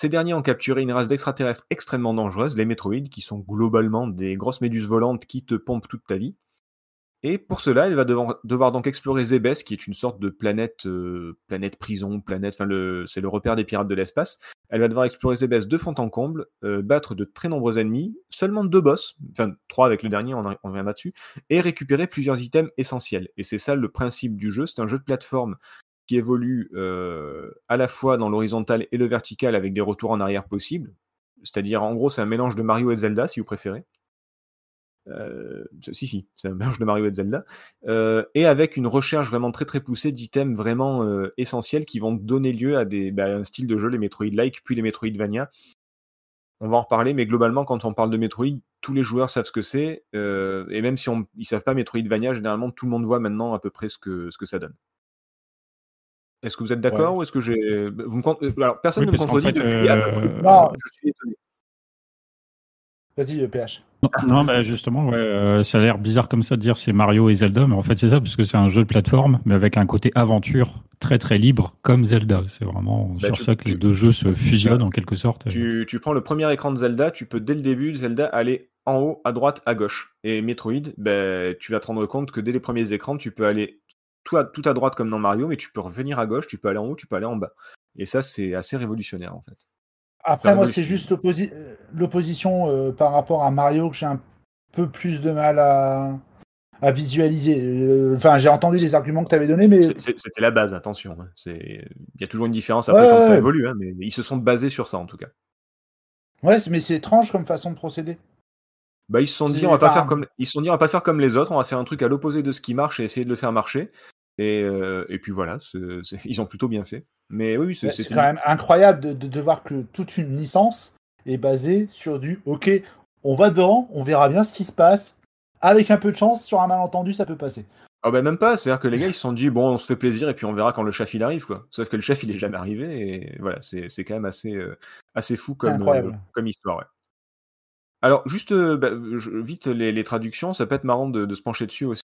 Ces derniers ont capturé une race d'extraterrestres extrêmement dangereuse, les métroïdes, qui sont globalement des grosses méduses volantes qui te pompent toute ta vie. Et pour cela, elle va devoir, donc explorer Zebes, qui est une sorte de planète, euh, prison, planète, enfin c'est le repère des pirates de l'espace. Elle va devoir explorer Zebes de fond en comble, euh, battre de très nombreux ennemis, seulement deux boss, enfin trois avec le dernier, on, en- on reviendra dessus, et récupérer plusieurs items essentiels. Et c'est ça le principe du jeu. C'est un jeu de plateforme qui évolue euh, à la fois dans l'horizontal et le vertical avec des retours en arrière possibles. C'est-à-dire, en gros, c'est un mélange de Mario et Zelda, si vous préférez. Euh, si, si, c'est un mélange de Mario et Zelda. Euh, et avec une recherche vraiment très très poussée d'items vraiment essentiels qui vont donner lieu à des, bah, un style de jeu, les Metroid-like, puis les Metroidvania. On va en reparler, mais globalement, quand on parle de Metroid, tous les joueurs savent ce que c'est. et même si on, ils savent pas Metroidvania, généralement, tout le monde voit maintenant à peu près ce que ça donne. Est-ce que vous êtes d'accord ou est-ce que j'ai. Vous me... euh, Alors, personne Oui, ne me contredit fait, depuis. euh, Non. je suis étonné. Vas-y, euh, PH. Non, bah justement, ouais, euh, ça a l'air bizarre comme ça de dire c'est Mario et Zelda, mais en fait c'est ça, parce que c'est un jeu de plateforme, mais avec un côté aventure très très libre, comme Zelda. C'est vraiment Bah, sur tu- ça que tu- les deux jeux se fusionnent en quelque sorte. Tu, tu prends le premier écran de Zelda, tu peux dès le début de Zelda aller en haut, à droite, à gauche. Et Metroid, ben, tu vas te rendre compte que dès les premiers écrans, tu peux aller tout à, tout à droite comme dans Mario, mais tu peux revenir à gauche, tu peux aller en haut, tu peux aller en bas. Et ça, c'est assez révolutionnaire en fait. Après, moi, c'est juste euh, l'opposition euh, par rapport à Mario que j'ai un peu plus de mal à, à visualiser. Euh, Enfin, j'ai entendu les arguments que tu avais donnés, mais C'était la base, attention. hein. C'est- Il y a toujours une différence après Ouais, quand ça ouais. évolue, hein, mais ils se sont basés sur ça en tout cas. ouais, mais c'est étrange comme façon de procéder. Bah, ils se sont dit, on va pas faire comme, ils se sont dit, on va pas faire comme les autres, on va faire un truc à l'opposé de ce qui marche et essayer de le faire marcher. Et, euh, et puis voilà, ils ont plutôt bien fait. Mais oui, c'est quand même incroyable de, de, de voir que toute une licence est basée sur du OK, on va dedans, on verra bien ce qui se passe. Avec un peu de chance, sur un malentendu, ça peut passer. Ah bah même pas, c'est-à-dire que les gars ils se sont dit bon on se fait plaisir et puis on verra quand le chef il arrive quoi. Sauf que le chef il est jamais arrivé et voilà, c'est quand même assez, euh, assez fou comme, euh, comme histoire. Ouais. Alors juste bah, je- vite les, les traductions, ça peut être marrant de, de se pencher dessus aussi.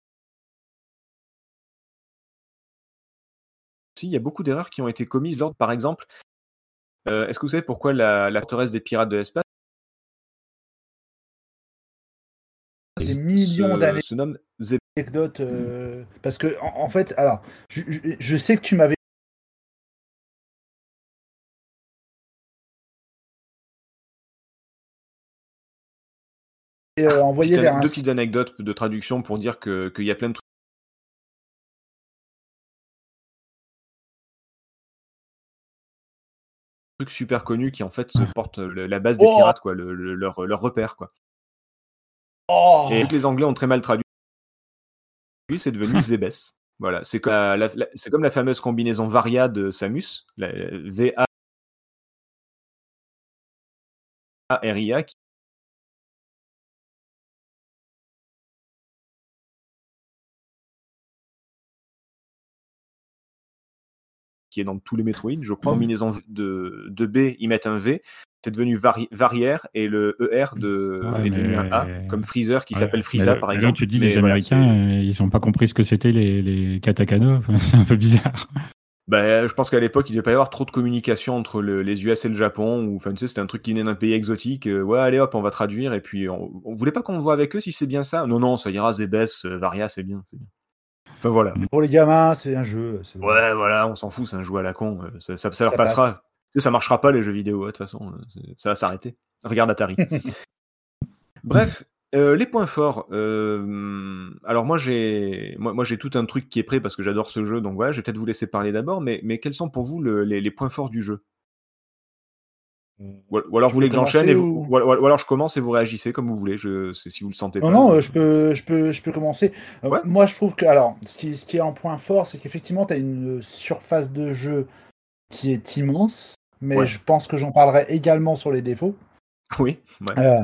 Il y a beaucoup d'erreurs qui ont été commises lors, par exemple, euh, est-ce que vous savez pourquoi la, la forteresse des pirates de l'espace Des millions d'années. se nomme Anecdote, euh, parce que en, en fait, alors, je, je- je sais que tu m'avais euh, envoyé vers un deux site. petites anecdotes de traduction pour dire que- qu'il y a plein de trucs. Trucs super connus qui en fait se portent le- la base des Oh pirates quoi, le- le- leur, leur repère quoi. Oh Et les Anglais ont très mal traduit, c'est devenu Zebes. Voilà, c'est comme la, la- la- c'est comme la fameuse combinaison Varia de Samus, la V A R I A qui qui est dans tous les Metroid, je crois. En combinaison de, de B, ils mettent un V. c'est devenu vari- Varière et le ER de, Ouais, est devenu un A, comme Freezer qui Ouais, s'appelle mais Frieza là- par là, exemple. tu dis Mais les voilà, Américains, euh, ils n'ont pas compris ce que c'était les, les katakana. C'est un peu bizarre. Bah, je pense qu'à l'époque, il devait pas y avoir trop de communication entre le- les US et le Japon, ou enfin, tu sais, c'était un truc qui naît d'un pays exotique. euh, ouais, allez hop, on va traduire, et puis on, on voulait pas qu'on voit avec eux si c'est bien ça. Non, non, ça ira, Zebes, euh, Varia, c'est bien, c'est bien. Enfin voilà. Pour les gamins, c'est un jeu. Ouais, voilà, on s'en fout, c'est un jeu à la con. euh, Ça, ça, ça leur Ça passera. passe. Ça marchera pas les jeux vidéo, de toute façon, euh, ça va s'arrêter. Regarde Atari. Bref, euh, les points forts. euh, alors moi j'ai, moi, moi j'ai tout un truc qui est prêt parce que j'adore ce jeu, donc voilà, je vais peut-être vous laisser parler d'abord. Mais, mais quels sont pour vous le- les, les points forts du jeu? Ou, ou alors vous voulez que j'enchaîne et vous, ou- ou, ou- ou alors je commence et vous réagissez comme vous voulez. Je, si vous le sentez Non, pas. non, je- euh, je peux, je peux, je peux commencer. Euh, Ouais. Moi, je trouve que, alors, ce qui, ce qui est en point fort, c'est qu'effectivement, tu as une surface de jeu qui est immense, mais Ouais. je pense que j'en parlerai également sur les défauts. Oui. ouais. Euh,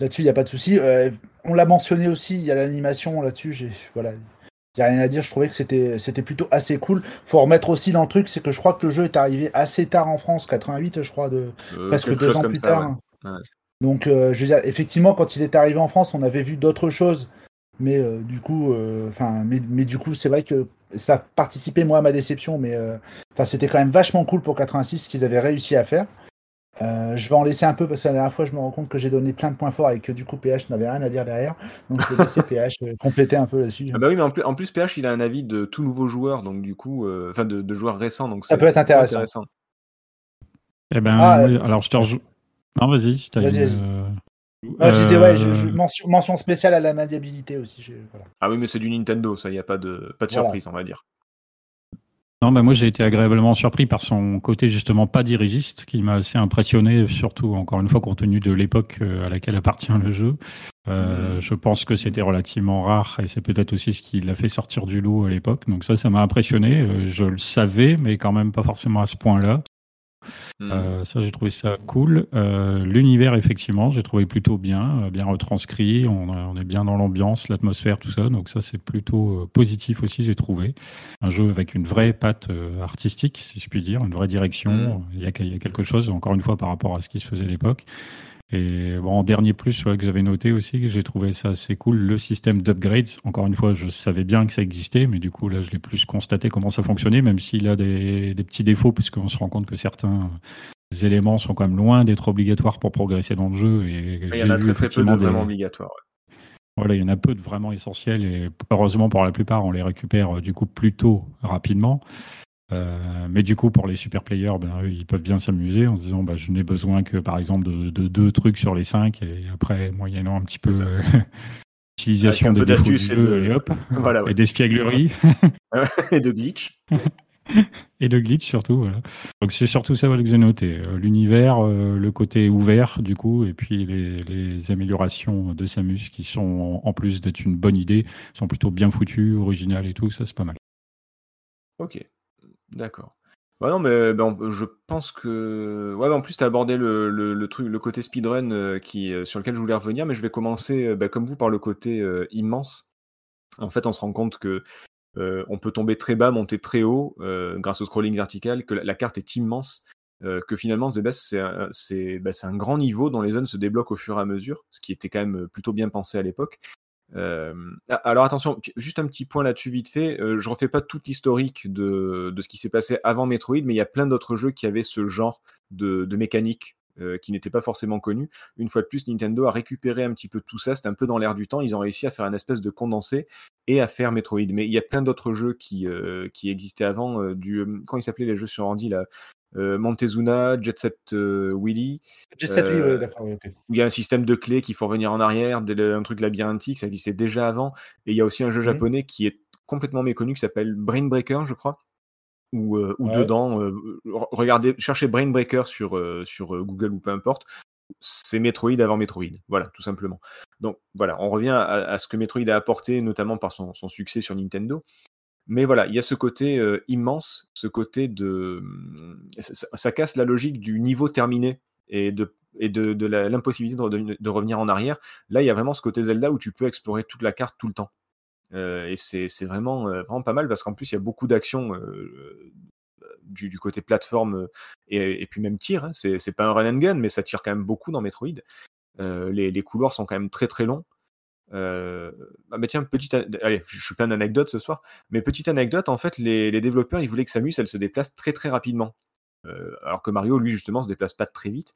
là-dessus, il n'y a pas de souci. Euh, on l'a mentionné aussi, il y a l'animation là-dessus. J'ai, voilà, il n'y a rien à dire. Je trouvais que c'était, c'était plutôt assez cool. Faut remettre aussi dans le truc, c'est que je crois que le jeu est arrivé assez tard en France, 88, je crois, de Euh, presque deux ans plus ça, tard. ouais. Ouais. Donc, euh, je veux dire, effectivement, quand il est arrivé en France, on avait vu d'autres choses, mais euh, du coup, enfin, mais, mais du coup, c'est vrai que ça participait moi à ma déception, mais enfin, c'était quand même vachement cool pour 86 ce qu'ils avaient réussi à faire. Euh, je vais en laisser un peu parce que la dernière fois, je me rends compte que j'ai donné plein de points forts et que du coup, PH n'avait rien à dire derrière. Donc, je vais laisser PH euh, compléter un peu là-dessus. Ah bah oui, mais en plus, en plus, PH, il a un avis de tout nouveau joueur, donc du coup, euh, enfin de, de joueurs récents, donc Ça peut être intéressant. Eh ben, Ah, alors je te rejoins. Non, vas-y. si t'as euh, Ah, je disais, ouais, je, je- mention, mention spéciale à la maniabilité aussi. je- voilà. Ah oui, mais c'est du Nintendo, ça, il n'y a pas de, pas de Voilà. surprise, on va dire. Non, bah moi j'ai été agréablement surpris par son côté justement pas dirigiste, qui m'a assez impressionné, surtout encore une fois compte tenu de l'époque euh, à laquelle appartient le jeu. Euh, Mhm. Je pense que c'était relativement rare et c'est peut-être aussi ce qui l'a fait sortir du lot à l'époque. Donc ça, ça m'a impressionné. Euh, Je le savais, mais quand même pas forcément à ce point-là. Hmm. Euh, ça, j'ai trouvé ça cool. Euh, L'univers, effectivement, j'ai trouvé plutôt bien, euh, bien retranscrit. On, est bien dans l'ambiance, l'atmosphère, tout ça. Donc ça, c'est plutôt positif aussi, j'ai trouvé. Un jeu avec une vraie patte artistique, si je puis dire, une vraie direction. Mm. Il, y a, il y a quelque chose, encore une fois, par rapport à ce qui se faisait à l'époque. Et bon, en dernier plus ouais, que j'avais noté aussi, que j'ai trouvé ça assez cool, le système d'upgrades. Encore une fois, je savais bien que ça existait, mais du coup, là, je l'ai plus constaté comment ça fonctionnait, même s'il a des, des petits défauts, puisqu'on se rend compte que certains éléments sont quand même loin d'être obligatoires pour progresser dans le jeu. Et Il y en a très très peu de des- vraiment obligatoires. ouais. voilà, il y en a peu de vraiment essentiels et heureusement pour la plupart, on les récupère euh, du coup plutôt rapidement. Euh, mais du coup, pour les super players, ben, eux, ils peuvent bien s'amuser en se disant bah, je n'ai besoin que par exemple de, de deux trucs sur les cinq et après, moyennant un petit peu euh, utilisation des défauts du et de- et hop, Voilà, ouais. et d'espièglerie Et de glitch. et de glitch surtout. Voilà. Donc c'est surtout ça que j'ai noté. L'univers, euh, le côté ouvert du coup, et puis les, les améliorations de Samus qui sont, en plus d'être une bonne idée, sont plutôt bien foutues, originales et tout, ça c'est pas mal. Ok, d'accord. Non, mais ben, on- je pense que. Ouais, ben, en plus, tu as abordé le, côté speedrun euh, qui, euh, sur lequel je voulais revenir, mais je vais commencer, euh, ben, comme vous, par le côté euh, immense. En fait, on se rend compte que euh, on peut tomber très bas, monter très haut euh, grâce au scrolling vertical, que la, carte est immense, euh, que finalement, Zebes, c'est un, ben, un grand niveau dont les zones se débloquent au fur et à mesure, ce qui était quand même plutôt bien pensé à l'époque. Alors attention, juste un petit point là-dessus vite fait. Euh, je refais pas tout l'historique de, ce qui s'est passé avant Metroid, mais il y a plein d'autres jeux qui avaient ce genre de, mécanique euh, qui n'était pas forcément connu. Une fois de plus, Nintendo a récupéré un petit peu tout ça. C'était un peu dans l'air du temps. Ils ont réussi à faire un espèce de condensé et à faire Metroid. Mais il y a plein d'autres jeux qui, euh, existaient avant. euh, du, comment ils s'appelaient les jeux sur Andy là? Montezuna, Jet Set euh, Willy J'ai 7 oui, Euh, ouais, d'accord, oui, ok. où il y a un système de clés qu'il faut revenir en arrière, un truc labyrinthique, ça existait déjà avant. Et il y a aussi un jeu Mhm. japonais qui est complètement méconnu qui s'appelle Brain Breaker, je crois. Euh, Ouais. dedans, euh, re- regardez, cherchez Brain Breaker sur, euh, sur euh, Google ou peu importe. C'est Metroid avant Metroid. Voilà, tout simplement. Donc voilà, on revient à, à ce que Metroid a apporté, notamment par son, son succès sur Nintendo. Mais voilà, il y a ce côté euh, immense, ce côté de. Ça, ça- casse la logique du niveau terminé et de, et de, l'impossibilité de, revenir en arrière. Là, il y a vraiment ce côté Zelda où tu peux explorer toute la carte tout le temps. Euh, et c'est vraiment, euh, vraiment pas mal parce qu'en plus, il y a beaucoup d'actions du, côté plateforme et, puis même tir. Hein. C'est pas un run and gun, mais ça tire quand même beaucoup dans Metroid. Les couloirs sont quand même très très longs. Euh, petite, allez, je suis plein d'anecdotes ce soir, mais petite anecdote, en fait, les, développeurs, ils voulaient que Samus, elle se déplace très très rapidement. Euh, alors que Mario, lui, justement, se déplace pas très vite.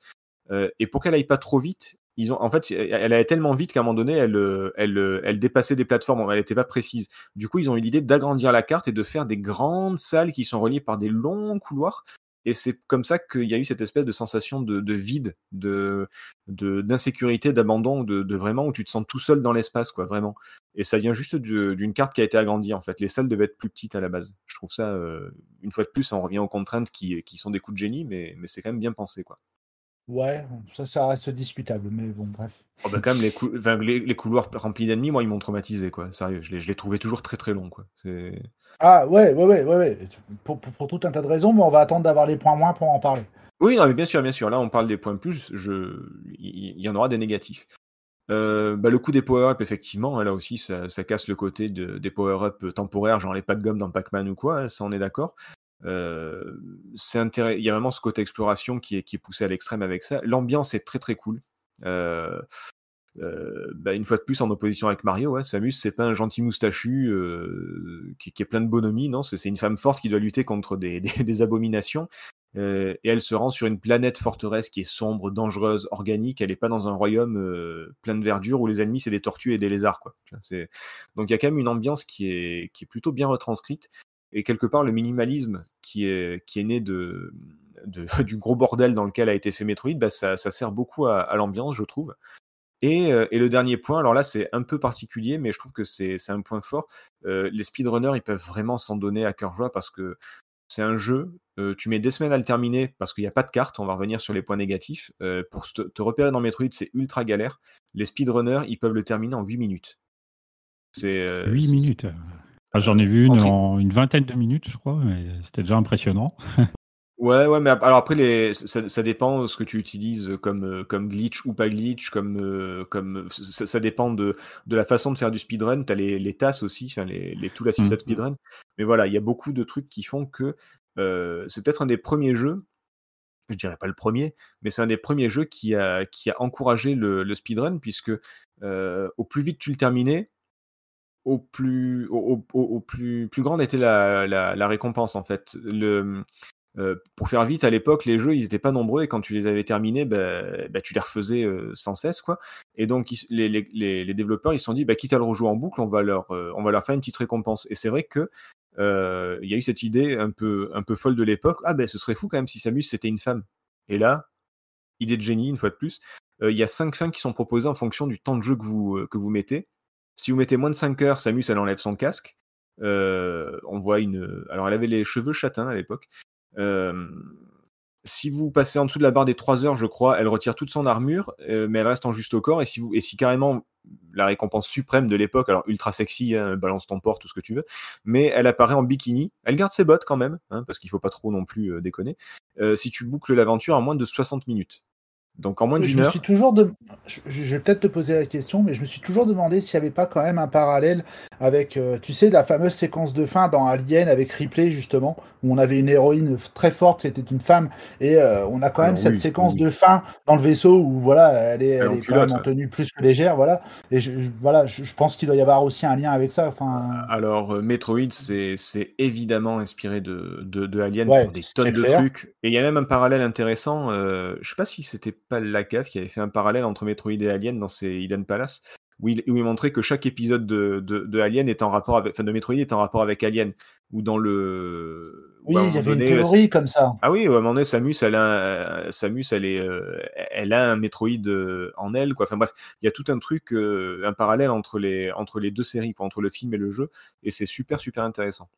Euh, et pour qu'elle aille pas trop vite, ils ont, fait, elle allait tellement vite qu'à un moment donné, elle, elle, elle dépassait des plateformes, elle n'était pas précise. Du coup, ils ont eu l'idée d'agrandir la carte et de faire des grandes salles qui sont reliées par des longs couloirs. Et c'est comme ça qu'il y a eu cette espèce de sensation de, de vide, de d'insécurité, d'abandon, de, vraiment où tu te sens tout seul dans l'espace, quoi, vraiment. Et ça vient juste du- d'une carte qui a été agrandie, en fait. Les salles devaient être plus petites à la base. Je trouve ça, euh, une fois de plus, on revient aux contraintes qui, qui sont des coups de génie, mais, mais c'est quand même bien pensé, quoi. Ouais, ça, ça reste discutable, mais bon, bref. Oh, bah, quand même, les, cou- enfin, les, les couloirs remplis d'ennemis, moi, ils m'ont traumatisé, quoi. Sérieux, je les, trouvais toujours très très longs, quoi. Ah, ouais, ouais, ouais, ouais, ouais. Pour, pour, pour tout un tas de raisons, mais on va attendre d'avoir les points moins pour en parler. Oui, non, mais bien sûr, bien sûr. Là, on parle des points plus. Je, il y, en aura des négatifs. Euh, bah, le coup des power-up, effectivement, hein, là aussi, ça, ça casse le côté de, des power-up temporaires, genre les packs gomme dans Pac-Man ou quoi. hein, ça, on est d'accord. Euh, c'est. Il y a vraiment ce côté exploration qui est, poussé à l'extrême avec ça. L'ambiance est très très cool. Euh, euh, bah, une fois de plus en opposition avec Mario, ouais, Samus c'est pas un gentil moustachu qui, est plein de bonhomie, non, c'est une femme forte qui doit lutter contre des, abominations. Et elle se rend sur une planète forteresse qui est sombre, dangereuse, organique. Elle n'est pas dans un royaume plein de verdure où les ennemis c'est des tortues et des lézards. Quoi. Donc il y a quand même une ambiance qui est plutôt bien retranscrite. Et quelque part, le minimalisme qui est, qui est né de, de- du gros bordel dans lequel a été fait Metroid, bah, ça, ça sert beaucoup à, à l'ambiance, je trouve. Et, euh, et le dernier point, alors là c'est un peu particulier, mais je trouve que c'est un point fort. Euh, les speedrunners, ils peuvent vraiment s'en donner à cœur joie parce que c'est un jeu, euh, tu mets des semaines à le terminer parce qu'il n'y a pas de carte, on va revenir sur les points négatifs. Euh, pour te, te repérer dans Metroid, c'est ultra galère. Les speedrunners, ils peuvent le terminer en 8 minutes. C'est euh, 8 c'est- minutes. Ah, J'en ai vu une en une vingtaine de minutes, je crois, mais c'était déjà impressionnant. Ouais, ouais, mais alors après, les, ça, ça dépend de ce que tu utilises comme, euh, comme glitch ou pas glitch, comme, euh, comme ça, ça dépend de, de la façon de faire du speedrun. Tu as les, les tasses aussi, enfin les, les tool assisted Mhm. speedrun. Mais voilà, il y a beaucoup de trucs qui font que euh, c'est peut-être un des premiers jeux, je dirais pas le premier, mais c'est un des premiers jeux qui a, qui a encouragé le, le speedrun, puisque euh, au plus vite tu le terminais, au plus, au, plus, plus grande était la, la, récompense en fait. Le, euh, pour faire vite, à l'époque, les jeux, ils n'étaient pas nombreux et quand tu les avais terminés, bah, bah, tu les refaisais euh, sans cesse, quoi. Et donc, les, les, les, développeurs, ils se sont dit, bah, quitte à le rejouer en boucle, on va leur, euh, on va leur faire une petite récompense. Et c'est vrai que il y a eu cette idée un peu, un peu folle de l'époque. Ah ben, ce serait fou quand même si Samus c'était une femme. Et là, idée de génie une fois de plus. Il y a cinq fins qui sont proposées en fonction du temps de jeu que vous, que vous mettez. Si vous mettez moins de 5 heures, Samus elle enlève son casque. Euh, on voit une. Alors elle avait les cheveux châtains à l'époque. Euh, si vous passez en dessous de la barre des 3 heures, je crois, elle retire toute son armure, euh, mais elle reste en juste au corps. Et si, vous, et si carrément la récompense suprême de l'époque, alors ultra sexy, hein, balance ton port, tout ce que tu veux, mais elle apparaît en bikini. Elle garde ses bottes quand même, hein, parce qu'il faut pas trop non plus déconner. Si tu boucles l'aventure en moins de 60 minutes. Donc en moins Je d'une me heure. suis toujours de... je, je vais peut-être te poser la question, mais je me suis toujours demandé s'il n'y avait pas quand même un parallèle avec, euh, tu sais, la fameuse séquence de fin dans Alien avec Ripley justement, où on avait une héroïne très forte qui était une femme, et euh, on a quand même Alors, cette oui, séquence oui. de fin dans le vaisseau où voilà, elle est, Elle est quand même en tenue plus que légère, voilà. Et je, je- voilà, je, je pense qu'il doit y avoir aussi un lien avec ça. Enfin, Alors, euh, Metroid, c'est évidemment inspiré de, de, de Alien Ouais, pour des tonnes de clair. trucs. Et il y a même un parallèle intéressant. je sais pas si c'était pas la cave qui avait fait un parallèle entre Metroid et Alien dans ses Hidden Palace, où il, où il montrait que chaque épisode de, de, de Alien est en rapport avec, enfin de Metroid est en rapport avec Alien, ou dans le. oui, il y avait une théorie comme ça. Ah oui, à un moment donné, Samus, elle a, un- Samus, elle est, euh, elle a un Metroid euh, en elle, quoi. Enfin bref, il y a tout un truc, euh, un parallèle entre les, entre les deux séries, quoi, entre le film et le jeu, et c'est super, super intéressant.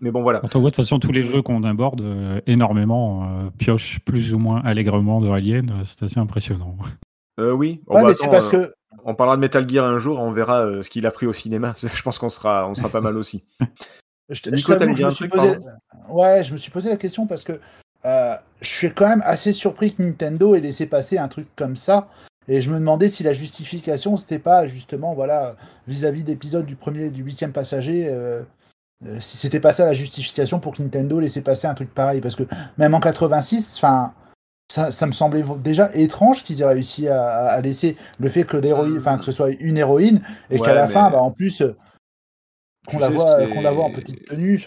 Mais bon, voilà. Quand on voit de toute façon tous les jeux qu'on aborde, euh, énormément euh, piochent plus ou moins allègrement de Alien, euh, c'est assez impressionnant. Euh, oui. Bon, Ouais, bah, mais c'est attends, parce euh, que on parlera de Metal Gear un jour, on verra euh, ce qu'il a pris au cinéma. Je pense qu'on sera, on sera pas mal aussi. Je, Nico, je je un truc, posé... Ouais, je me suis posé la question parce que euh, je suis quand même assez surpris que Nintendo ait laissé passer un truc comme ça. Et je me demandais si la justification, c'était pas justement, voilà, vis-à-vis d'épisodes du premier du huitième passager, euh, si c'était pas ça la justification pour que Nintendo laissait passer un truc pareil. Parce que même en 86, enfin. Ça, ça, me semblait déjà étrange qu'ils aient réussi à, à laisser le fait que l'héroïne, enfin que ce soit une héroïne et Ouais, qu'à la mais- fin, bah, en plus, euh, qu'on la voit, qu'on la voit en petite tenue.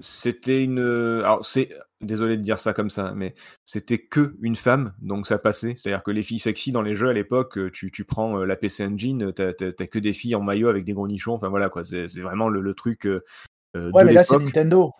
C'était une. Alors, c'est. Désolé de dire ça comme ça, mais c'était que une femme, donc ça passait. C'est-à-dire que les filles sexy dans les jeux à l'époque, euh, tu, tu prends la PC Engine, t'as que des filles en maillot avec des gros nichons. Enfin voilà quoi, c'est c'est vraiment le, le truc. Euh, ouais, mais là c'est. Nintendo.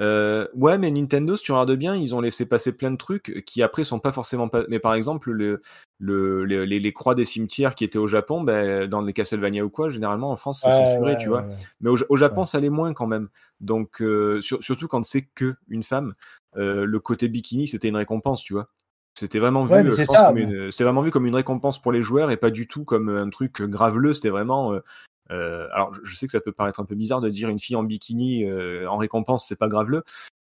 Euh, ouais, mais Nintendo, si tu regardes bien, ils ont laissé passer plein de trucs qui après sont pas forcément pas. Mais par exemple, le, le, les, les- les croix des cimetières qui étaient au Japon, ben, dans les Castlevania ou quoi, généralement en France c'est Ouais, censuré, ouais, tu ouais, vois. Mais au, au Japon, ça l'est moins quand même. Donc, euh, sur- surtout quand c'est que une femme, euh, le côté bikini, c'était une récompense, tu vois. C'était vraiment vu, Ouais, c'est mais- vraiment vu comme une récompense pour les joueurs et pas du tout comme un truc graveleux. C'était vraiment. euh, alors, je- sais que ça peut paraître un peu bizarre de dire une fille en bikini euh, en récompense, c'est pas graveleux,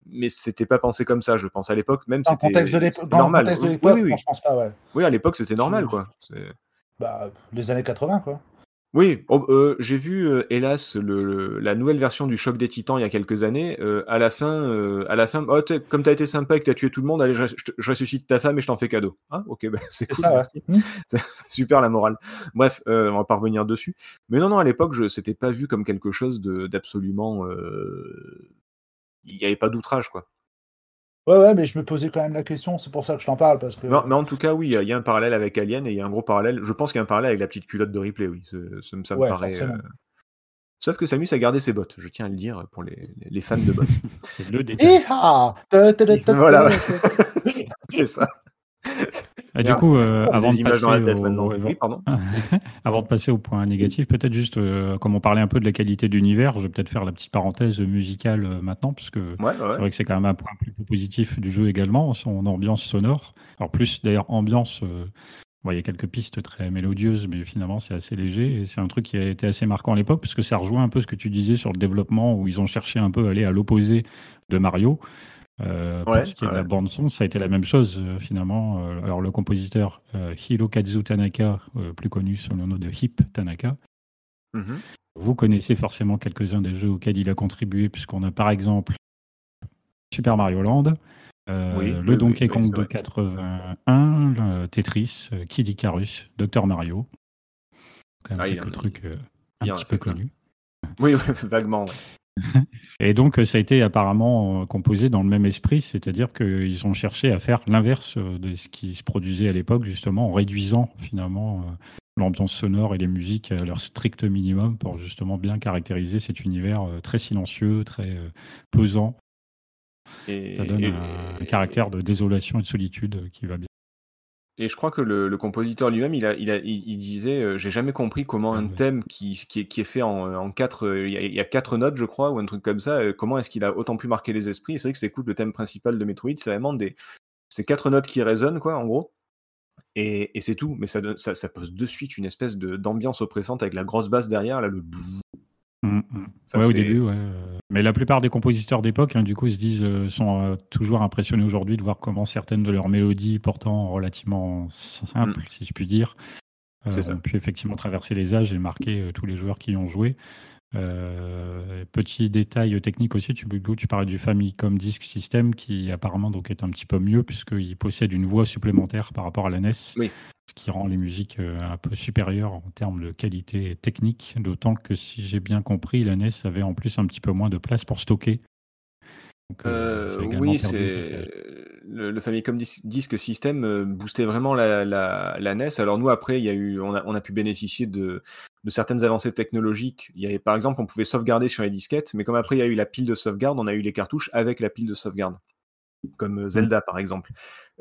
mais c'était pas pensé comme ça, je pense à l'époque. Même le c'était dans le normal. contexte de Oui, l'époque, oui, oui. non, je pense pas, ouais. Oui, à l'époque, c'était normal, quoi. Bah, les années 80, quoi. Oui, oh, euh, j'ai vu, euh, hélas, le, le- la nouvelle version du Choc des Titans il y a quelques années. euh, à la fin, euh, à la fin, oh, t'es- comme t'as été sympa et que t'as tué tout le monde, allez, je, je te- je ressuscite ta femme et je t'en fais cadeau. Ah, ok, bah, c'est C'est cool, ça, ouais. merci. Hmm. C'est super la morale. Bref, euh, on va pas revenir dessus. Mais non, non, à l'époque, je c'était pas vu comme quelque chose de- d'absolument. euh, Il n'y avait pas d'outrage, quoi. Ouais, ouais, mais je me posais quand même la question, c'est pour ça que je t'en parle, parce que. Non, mais en tout cas, oui, il y a- il y, a un parallèle avec Alien et il y a un gros parallèle. Je pense qu'il y a un parallèle avec la petite culotte de Ripley, oui. Ça, me- ça me Ouais, paraît. euh, Sauf que Samus a gardé ses bottes, je tiens à le dire pour les, les fans de bottes. C'est le détail. Voilà. C'est ça. Et du coup, euh, avant, de passer au- maintenant. au- Oui, pardon. avant de passer au point négatif, peut-être juste, euh, comme on parlait un peu de la qualité d'univers, je vais peut-être faire la petite parenthèse musicale euh, maintenant, puisque Ouais, ouais. c'est vrai que c'est quand même un point plus positif du jeu également, son ambiance sonore. Alors plus d'ailleurs ambiance, euh, bon, il y a quelques pistes très mélodieuses, mais finalement c'est assez léger et c'est un truc qui a été assez marquant à l'époque, parce que ça rejoint un peu ce que tu disais sur le développement où ils ont cherché un peu à aller à l'opposé de Mario. Euh, Ouais, pour ce qui est de la ouais. bande son, ça a été la même chose euh, finalement. Euh, alors le compositeur euh, Hirokazu Tanaka, euh, plus connu sous le nom de Hip Tanaka, Mhm. vous connaissez forcément quelques-uns des jeux auxquels il a contribué, puisqu'on a par exemple Super Mario Land, Oui, le oui, Donkey Kong de vrai. 81, le Tetris, Kid Icarus, Dr Mario. Quand même Ah, quelques trucs un petit peu connus. Oui, ouais, vaguement. ouais. Et donc, euh, ça a été apparemment euh, composé dans le même esprit, c'est-à-dire qu'ils ont cherché à faire l'inverse euh, de ce qui se produisait à l'époque, justement, en réduisant finalement l'ambiance sonore et les musiques à leur strict minimum pour justement bien caractériser cet univers très silencieux, très pesant. Et, Ça donne et- un, caractère de désolation et de solitude qui va bien. Et je crois que le, le compositeur lui-même, il, a, il, a, il, il disait euh, J'ai jamais compris comment un Ouais. thème qui, qui, est, qui est fait en, en quatre. euh, Il y, a, il y a quatre notes, je crois, ou un truc comme ça. euh, comment est-ce qu'il a autant pu marquer les esprits? C'est vrai que c'est cool, le thème principal de Metroid, c'est vraiment des. C'est quatre notes qui résonnent, quoi, en gros. Et, et c'est tout. Mais ça, donne- ça, ça pose de suite une espèce d'ambiance oppressante avec la grosse basse derrière, là, le Mm, mm. Enfin, ouais, au début, ouais. euh, Mais la plupart des compositeurs d'époque, hein, du coup, se disent, euh, sont euh, toujours impressionnés aujourd'hui de voir comment certaines de leurs mélodies, pourtant relativement simples, si je puis dire, euh, Mm. Ça. ont pu effectivement traverser les âges et marquer tous les joueurs qui y ont joué. Petit détail technique aussi, tu, tu parlais du Famicom Disk System qui apparemment donc est un petit peu mieux puisqu'il possède une voix supplémentaire par rapport à la NES, Oui. Ce qui rend les musiques euh, un peu supérieures en termes de qualité technique, d'autant que si j'ai bien compris, la NES avait en plus un petit peu moins de place pour stocker. Donc, euh, Euh, oui, c'est le, le Famicom Dis- Disk System boostait vraiment la, la, la NES. Alors nous après, il y a eu, on a, on a pu bénéficier de, de certaines avancées technologiques. Il y avait, par exemple, on pouvait sauvegarder sur les disquettes, mais comme après il y a eu la pile de sauvegarde, on a eu les cartouches avec la pile de sauvegarde, comme euh, Zelda par exemple.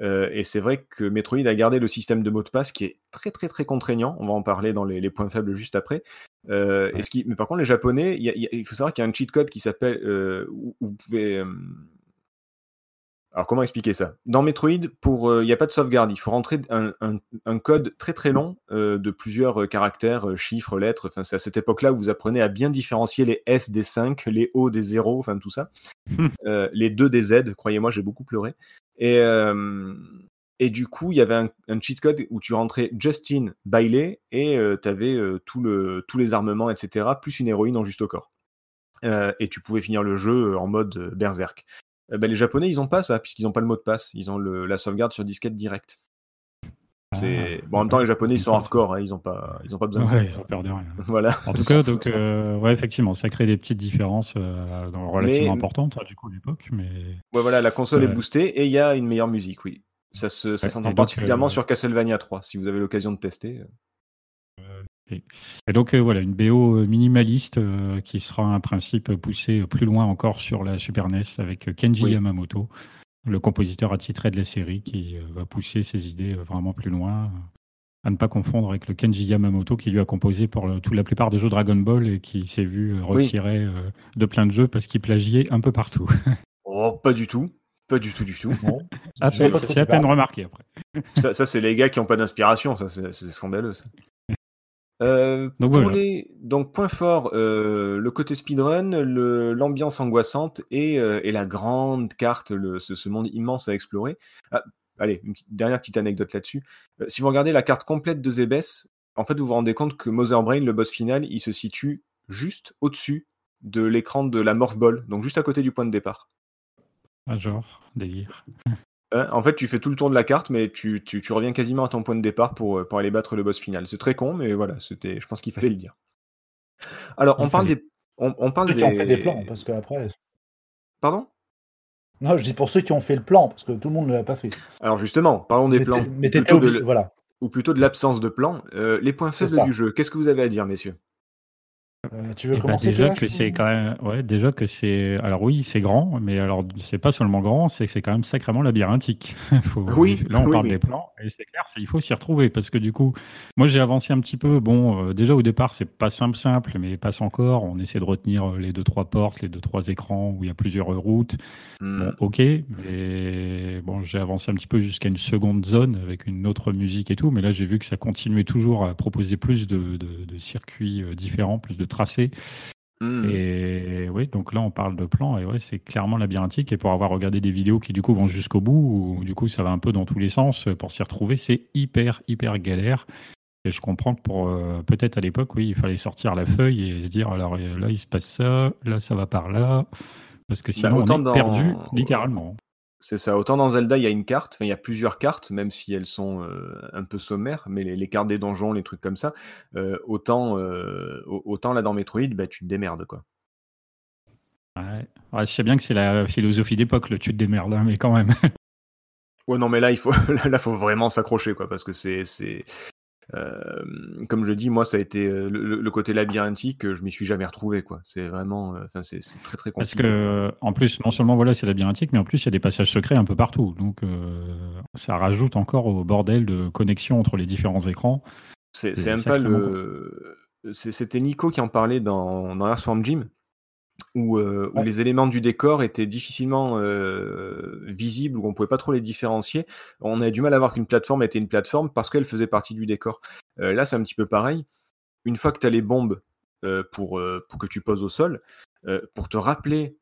Euh, et c'est vrai que Metroid a gardé le système de mot de passe qui est très très très contraignant. On va en parler dans les, les points faibles juste après. Euh, et ce qui, mais par contre, les Japonais, il faut savoir qu'il y a un cheat code qui s'appelle euh, où vous pouvez. Alors comment expliquer ça? Dans Metroid, pour euh, il n'y a pas de sauvegarde. Il faut rentrer un, un- un code très très long euh, de plusieurs euh, caractères, chiffres, lettres. Enfin, c'est à cette époque-là où vous apprenez à bien différencier les S des 5, les O des 0, enfin tout ça. Euh, les 2 des Z. Croyez-moi, j'ai beaucoup pleuré. Et et du coup, il y avait un, un cheat code où tu rentrais Justin Bailey et tu avais tout le, tous les armements, etc., plus une héroïne en juste au corps. et tu pouvais finir le jeu en mode berserk. Euh, bah, les Japonais, ils ont pas ça, puisqu'ils n'ont pas le mot de passe. Ils ont le, la sauvegarde sur disquette direct. C'est... Ah, bon, en même temps, les Japonais, ils sont hardcore, hein, ils n'ont pas, ils ont pas besoin de ça. Ils ont perdu rien. Voilà. En tout cas, donc, euh, ouais, effectivement, ça crée des petites différences euh, dans- relativement Mais- importantes hein, du coup à l'époque, mais Ouais, voilà, la console est boostée et il y a une meilleure musique, oui. Ça, se, ça s'entend particulièrement euh, sur Castlevania 3, si vous avez l'occasion de tester. Et donc euh, voilà, une BO minimaliste euh, qui sera un principe poussé plus loin encore sur la Super NES avec Kenji Oui. Yamamoto, le compositeur attitré de la série qui euh, va pousser ses idées euh, vraiment plus loin. euh, À ne pas confondre avec le Kenji Yamamoto qui lui a composé pour le- toute la plupart des jeux Dragon Ball et qui s'est vu euh, Oui. euh, de plein de jeux parce qu'il plagiait un peu partout. Oh, pas du tout. Pas du tout, du tout. Ah, c'est à peine remarqué après. ça, ça, c'est les gars qui n'ont pas d'inspiration, ça, c'est, c'est scandaleux. Ça. Euh, Donc pour voilà. les... Donc, point fort, euh, le côté speedrun, l'ambiance angoissante et, euh, et la grande carte, le... ce, ce monde immense à explorer. Ah, allez, une petite- dernière petite anecdote là-dessus. Si vous regardez la carte complète de Zebes, en fait, vous vous rendez compte que Mother Brain, le boss final, il se situe juste au-dessus de l'écran de la Morph Ball, donc juste à côté du point de départ. Ah, genre, délire. Hein, en fait, tu fais tout le tour de la carte, mais tu, tu, tu reviens quasiment à ton point de départ pour, euh, pour aller battre le boss final. C'est très con, mais voilà, c'était, je pense qu'il fallait le dire. Alors, on parle des. On, on parle Ceux des... qui ont fait des plans, parce que après. Pardon? Non, je dis pour ceux qui ont fait le plan, parce que tout le monde ne l'a pas fait. Alors, justement, parlons des Mais plans. Mais plutôt de voilà. Ou plutôt de l'absence de plan. Euh, les points faibles du jeu. Qu'est-ce que vous avez à dire, messieurs? Euh, tu veux Eh ben, commencer déjà PH, que c'est quand même, ouais, déjà que c'est, alors oui, c'est grand, mais alors c'est pas seulement grand, c'est que c'est quand même sacrément labyrinthique. Faut- Oui, là on oui, parle oui. des plans et c'est clair, c'est- il faut s'y retrouver parce que du coup, moi j'ai avancé un petit peu. Bon, euh, déjà au départ c'est pas simple simple, mais passe encore. On essaie de retenir euh, les deux trois portes, les deux trois écrans où il y a plusieurs routes. Hmm, Bon, ok, mais bon, j'ai avancé un petit peu jusqu'à une seconde zone avec une autre musique et tout, mais là j'ai vu que ça continuait toujours à proposer plus de, de- de circuits différents, plus de hmm. Et oui, donc là on parle de plans et ouais, c'est clairement labyrinthique. Et pour avoir regardé des vidéos qui du coup vont jusqu'au bout, où du coup ça va un peu dans tous les sens euh, pour s'y retrouver, c'est hyper hyper galère. Et je comprends que pour euh, peut-être à l'époque, oui, il fallait sortir la feuille et se dire alors euh, là il se passe ça, là ça va par là, parce que sinon Bah, on est dans- perdu littéralement. C'est ça. Autant dans Zelda, il y a une carte, enfin, il y a plusieurs cartes, même si elles sont euh, un peu sommaires, mais les, les cartes des donjons, les trucs comme ça, euh, autant, euh, au- autant là dans Metroid, bah, tu te démerdes, quoi. Ouais. Ouais, je sais bien que c'est la philosophie d'époque, le tu te démerdes, hein, mais quand même. Ouais, non, mais là, il faut, là, faut vraiment s'accrocher, quoi, parce que c'est, c'est, euh, comme je dis, moi, ça a été euh, le, le côté labyrinthique, je m'y suis jamais retrouvé, quoi. C'est vraiment, euh, enfin, c'est, c'est très très Parce compliqué. que, en plus, non seulement voilà, c'est labyrinthique, mais en plus, il y a des passages secrets un peu partout. Donc, euh, ça rajoute encore au bordel de connexion entre les différents écrans. C'est, même pas le, c'était Nico qui en parlait dans, dans Earthworm Jim. Où, euh, où les éléments du décor étaient difficilement euh, visibles, où on pouvait pas trop les différencier. On avait du mal à voir qu'une plateforme était une plateforme parce qu'elle faisait partie du décor. Euh, là, c'est un petit peu pareil. Une fois que tu as les bombes pour, pour que tu poses au sol, pour te rappeler,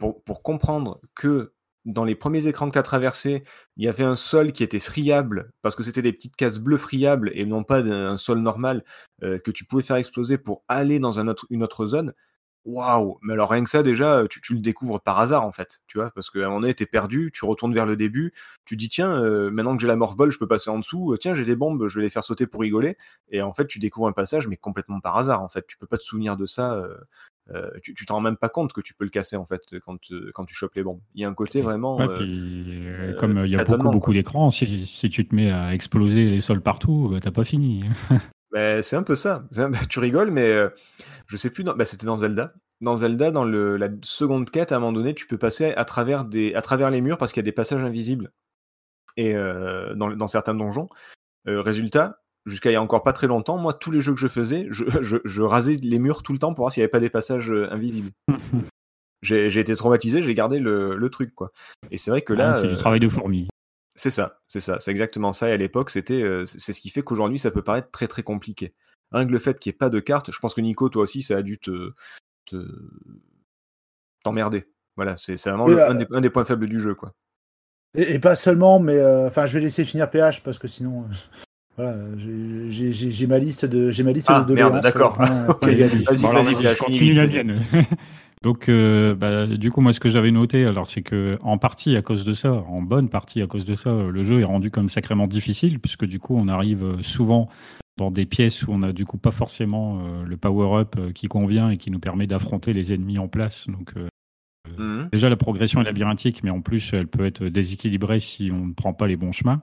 pour, pour comprendre que dans les premiers écrans que tu as traversés, il y avait un sol qui était friable parce que c'était des petites cases bleues friables et non pas un sol normal euh, que tu pouvais faire exploser pour aller dans un autre, une autre zone. Waouh Mais alors rien que ça déjà, tu, tu le découvres par hasard en fait, tu vois, parce qu'à un moment donné, t'es perdu, tu retournes vers le début, tu dis tiens, euh, maintenant que j'ai la morphball, je peux passer en dessous, tiens, j'ai des bombes, je vais les faire sauter pour rigoler, et en fait, tu découvres un passage, mais complètement par hasard en fait, tu peux pas te souvenir de ça, euh, euh, tu t'en rends même pas compte que tu peux le casser en fait quand, quand tu chopes les bombes. Il y a un côté vraiment... Ouais, puis, comme il y a beaucoup, beaucoup d'écrans, si, si tu te mets à exploser les sols partout, bah, t'as pas fini. Ben, c'est un peu ça. Un- Tu rigoles, mais euh, je sais plus. Dans... ben, c'était dans Zelda. Dans Zelda, dans le... la seconde quête, à un moment donné, tu peux passer à travers, des... à travers les murs parce qu'il y a des passages invisibles. Et euh, dans... dans certains donjons. Euh, résultat, jusqu'à il y a encore pas très longtemps, moi, tous les jeux que je faisais, je, je... je rasais les murs tout le temps pour voir s'il n'y avait pas des passages euh, invisibles. J'ai été traumatisé, j'ai gardé le... le truc, quoi. Et c'est vrai que là. Ah, c'est du travail de fourmi. C'est ça, c'est ça, c'est exactement ça. Et à l'époque, c'était, euh, c'est ce qui fait qu'aujourd'hui, ça peut paraître très très compliqué. Rien que le fait qu'il n'y ait pas de carte, je pense que Nico, toi aussi, ça a dû te te- t'emmerder. Voilà, c'est c'est vraiment le- euh, un, des, un des points faibles du jeu, quoi. Et, et pas seulement, mais euh, enfin, je vais laisser finir PH parce que sinon. euh, Voilà, j'ai- j'ai j'ai- j'ai ma liste de j'ai ma liste Ah, de merde, d'accord. vas-y, vas-y, vas-y, vas-y, je continue la mienne. Donc, euh, bah, du coup, moi, ce que j'avais noté, alors, c'est que en partie à cause de ça, en bonne partie à cause de ça, le jeu est rendu comme sacrément difficile, puisque du coup, on arrive euh, souvent dans des pièces où on a du coup pas forcément euh, le power-up qui convient et qui nous permet d'affronter les ennemis en place. Donc, euh, Mhm. déjà, la progression est labyrinthique, mais en plus, elle peut être déséquilibrée si on ne prend pas les bons chemins.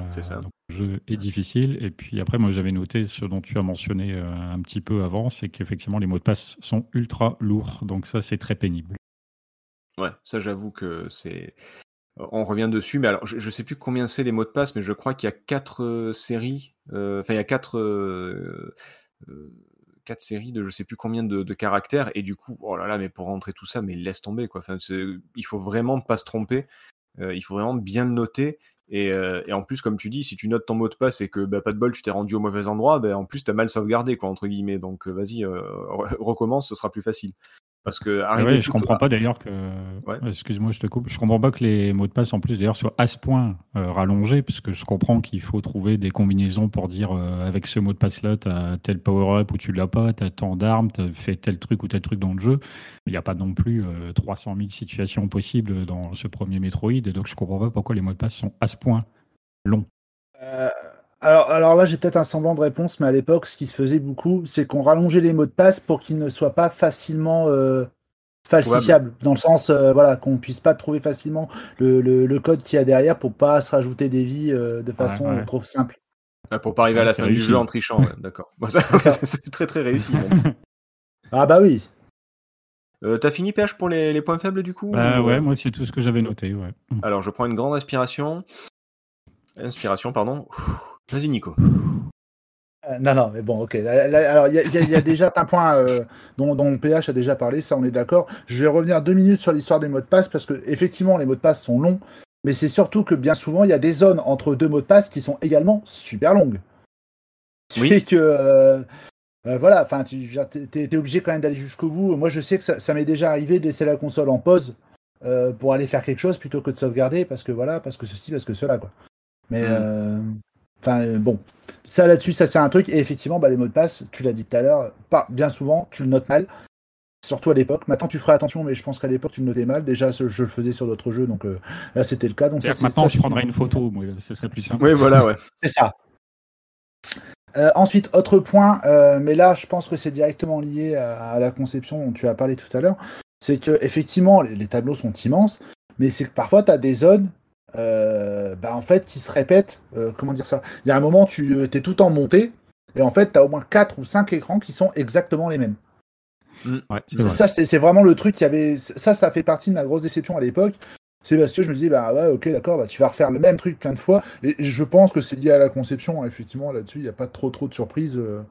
Euh, C'est ça. donc, le jeu est difficile. Et puis après, moi, j'avais noté ce dont tu as mentionné euh, un petit peu avant, c'est qu'effectivement, les mots de passe sont ultra lourds. Donc ça, c'est très pénible. Ouais, ça j'avoue que c'est. On revient dessus, mais alors je, je sais plus combien c'est les mots de passe, mais je crois qu'il y a quatre euh, séries. euh, Enfin, il y a quatre, euh, euh, quatre séries de je sais plus combien de, de caractères, et du coup, oh là là, mais pour rentrer tout ça, mais laisse tomber quoi. Enfin, il faut vraiment pas se tromper. euh, il faut vraiment bien le noter. Et, euh, et en plus, comme tu dis, si tu notes ton mot de passe et que bah, pas de bol, tu t'es rendu au mauvais endroit, bah, en plus, tu as mal sauvegardé, quoi, entre guillemets. Donc, euh, vas-y, euh, re- recommence, ce sera plus facile. Parce que Ah arriver ouais, je tout- comprends pas d'ailleurs que. Ouais. Excuse-moi, je te coupe. Je comprends pas que les mots de passe en plus d'ailleurs soient à ce point euh, rallongés, parce que je comprends qu'il faut trouver des combinaisons pour dire euh, avec ce mot de passe-là, tu as tel power-up ou tu l'as pas, tu as tant d'armes, tu as fait tel truc ou tel truc dans le jeu. Il n'y a pas non plus euh, 300 000 situations possibles dans ce premier Metroid, et donc je comprends pas pourquoi les mots de passe sont à ce point longs. Alors, alors là, j'ai peut-être un semblant de réponse, mais à l'époque, ce qui se faisait beaucoup, c'est qu'on rallongeait les mots de passe pour qu'ils ne soient pas facilement euh, falsifiables, dans le sens, euh, voilà, qu'on puisse pas trouver facilement le, le- le code qu'il y a derrière pour pas se rajouter des vies euh, de façon ouais. trop simple. Ah, pour pas arriver à la fin du jeu en trichant, ouais, d'accord. Bon, c'est très très réussi. Ah bah oui. Euh, T'as fini PH pour les, les points faibles du coup Bah ou, ouais, moi c'est tout ce que j'avais noté. Ouais. Alors je prends une grande inspiration. Inspiration, pardon. Vas-y Nico. Euh, non, non, mais bon, ok. Là, alors, il y, a- y y déjà un point euh, dont, dont PH a déjà parlé, ça, on est d'accord. Je vais revenir deux minutes sur l'histoire des mots de passe, parce que effectivement, les mots de passe sont longs, mais c'est surtout que bien souvent, il y a des zones entre deux mots de passe qui sont également super longues. Oui. Et que, euh, euh, voilà, enfin, tu es, obligé quand même d'aller jusqu'au bout. Moi, je sais que ça, ça m'est déjà arrivé de laisser la console en pause euh, pour aller faire quelque chose plutôt que de sauvegarder, parce que voilà, parce que ceci, parce que cela, quoi. Mais, Mm. Enfin, euh, bon. Ça là-dessus, ça c'est un truc. Et effectivement, bah, les mots de passe, tu l'as dit tout à l'heure, pas bien souvent, tu le notes mal. Surtout à l'époque. Maintenant, tu ferais attention, mais je pense qu'à l'époque, tu le notais mal. Déjà, je le faisais sur d'autres jeux, donc euh, là, c'était le cas. Donc ça, maintenant, ça, je prendrais une photo, moi, ce serait plus simple. Oui, voilà, ouais. C'est ça. Euh, ensuite, autre point, euh, mais là, je pense que c'est directement lié à, à la conception dont tu as parlé tout à l'heure. C'est que effectivement, les, les tableaux sont immenses, mais c'est que parfois, tu as des zones euh, bah, en fait, qui se répètent. Euh, comment dire ça? Il y a un moment, tu es tout en montée, et en fait, tu as au moins 4 ou 5 écrans qui sont exactement les mêmes. Ouais, c'est vrai. Ça, c'est c'est vraiment le truc qui avait. Ça, ça fait partie de ma grosse déception à l'époque. C'est parce que je me disais, bah ouais, ok, d'accord, bah, tu vas refaire le même truc plein de fois. Et et je pense que c'est lié à la conception, effectivement, là-dessus, il n'y a pas trop trop de surprises. euh.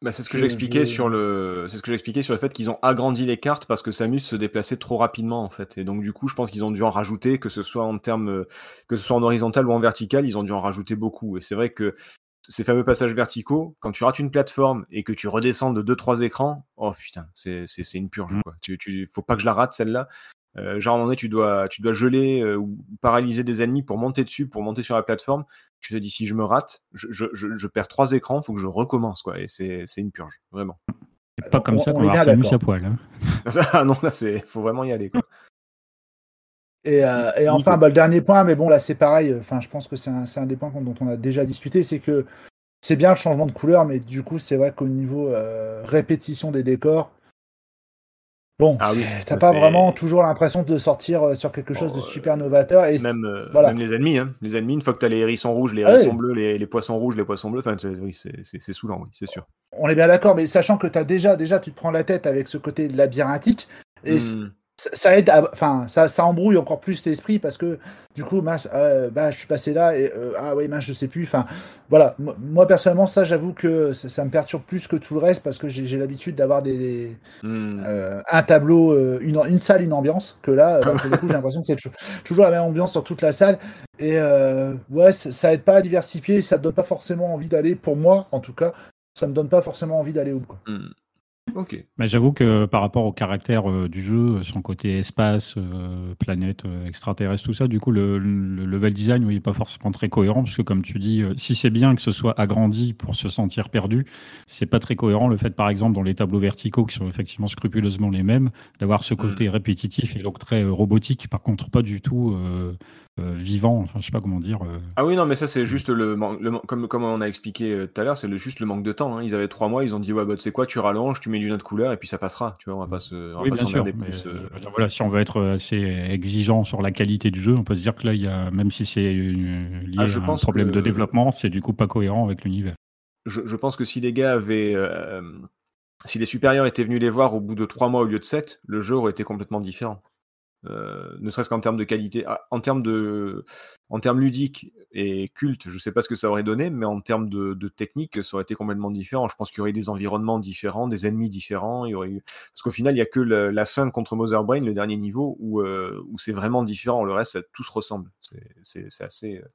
Bah, c'est ce que Je- j'expliquais je- sur le, c'est ce que j'expliquais sur le fait qu'ils ont agrandi les cartes parce que Samus se déplaçait trop rapidement en fait. Et donc du coup, je pense qu'ils ont dû en rajouter, que ce soit en termes, euh, que ce soit en horizontal ou en vertical, ils ont dû en rajouter beaucoup. Et c'est vrai que ces fameux passages verticaux, quand tu rates une plateforme et que tu redescends de 2-3 écrans, oh putain, c'est c'est- c'est une purge Mm. quoi. Tu, tu, faut pas que je la rate celle-là. Euh, genre à un moment donné, tu dois, tu dois geler euh, ou paralyser des ennemis pour monter dessus, pour monter sur la plateforme. Tu te dis si je me rate, je, je, je, je perds trois écrans, faut que je recommence quoi. Et c'est c'est une purge, vraiment. C'est pas comme On- ça on qu'on va Samus à poil. hein. Ah non, là, c'est, faut vraiment y aller, quoi. Et, euh, et enfin, bah, le dernier point, mais bon, là, c'est pareil. Enfin, je pense que c'est un, c'est un des points dont on a déjà discuté, c'est que c'est bien le changement de couleur, mais du coup, c'est vrai qu'au niveau euh, répétition des décors, bon, Ah oui, t'as pas vraiment toujours l'impression de sortir euh, sur quelque chose de euh, super novateur. Et Même, euh, voilà. même les ennemis, hein. Les ennemis, une fois que t'as les hérissons rouges, les Ah hérissons oui. bleus, les, les poissons rouges, les poissons bleus, enfin, c'est, saoulant, oui, c'est sûr. on est bien d'accord, mais sachant que t'as déjà, déjà, tu te prends la tête avec ce côté labyrinthique, et Hmm. Ça, aide, à- enfin, ça, ça embrouille encore plus l'esprit parce que du coup, mince, euh, bah, je suis passé là et euh, ah ouais, mince, je sais plus. Enfin, voilà. Moi, personnellement, ça, j'avoue que ça, ça me perturbe plus que tout le reste parce que j'ai l'habitude d'avoir des, des- Hmm. euh, un tableau, euh, une, une salle, une ambiance. Que là, euh, pour le coup, j'ai l'impression que c'est toujours- la même ambiance sur toute la salle. Et ouais, ça, ça aide pas à diversifier, ça te donne pas forcément envie d'aller. Pour moi, en tout cas, ça me donne pas forcément envie d'aller au bout. Hmm. Ok. Mais j'avoue que par rapport au caractère euh, du jeu, son côté espace, euh, planète, euh, extraterrestre, tout ça, du coup, le, le level design, oui, n'est pas forcément très cohérent, parce que comme tu dis, euh, si c'est bien que ce soit agrandi pour se sentir perdu, c'est pas très cohérent le fait, par exemple, dans les tableaux verticaux, qui sont effectivement scrupuleusement les mêmes, d'avoir ce côté répétitif et donc très euh, robotique, par contre, pas du tout euh, vivant, enfin, je sais pas comment dire. euh. Ah oui, non, mais ça, c'est juste le, le comme, comme on a expliqué euh, tout à l'heure, c'est juste le manque de temps. hein. Ils avaient trois mois, ils ont dit, ouais, bah, tu sais quoi, tu rallonges, tu mets d'une autre couleur, et puis ça passera. Tu vois, on va pas se, on va Oui, pas bien sûr. plus. euh. voilà, si on veut être assez exigeant sur la qualité du jeu, on peut se dire que là, il y a, même si c'est lié Ah, je à un problème que- de développement, c'est du coup pas cohérent avec l'univers. je, je pense que si les gars avaient. si les supérieurs étaient venus les voir au bout de trois mois au lieu de sept, le jeu aurait été complètement différent. Euh, ne serait-ce qu'en termes de qualité, Ah, en termes de, en termes ludiques et culte, je sais pas ce que ça aurait donné, mais en termes de, de technique, ça aurait été complètement différent. Je pense qu'il y aurait eu des environnements différents, des ennemis différents. Il y aurait eu... Parce qu'au final, il y a que la, la fin contre Mother Brain, le dernier niveau, où, euh, où c'est vraiment différent. Le reste, ça, tout se ressemble. C'est- assez. euh,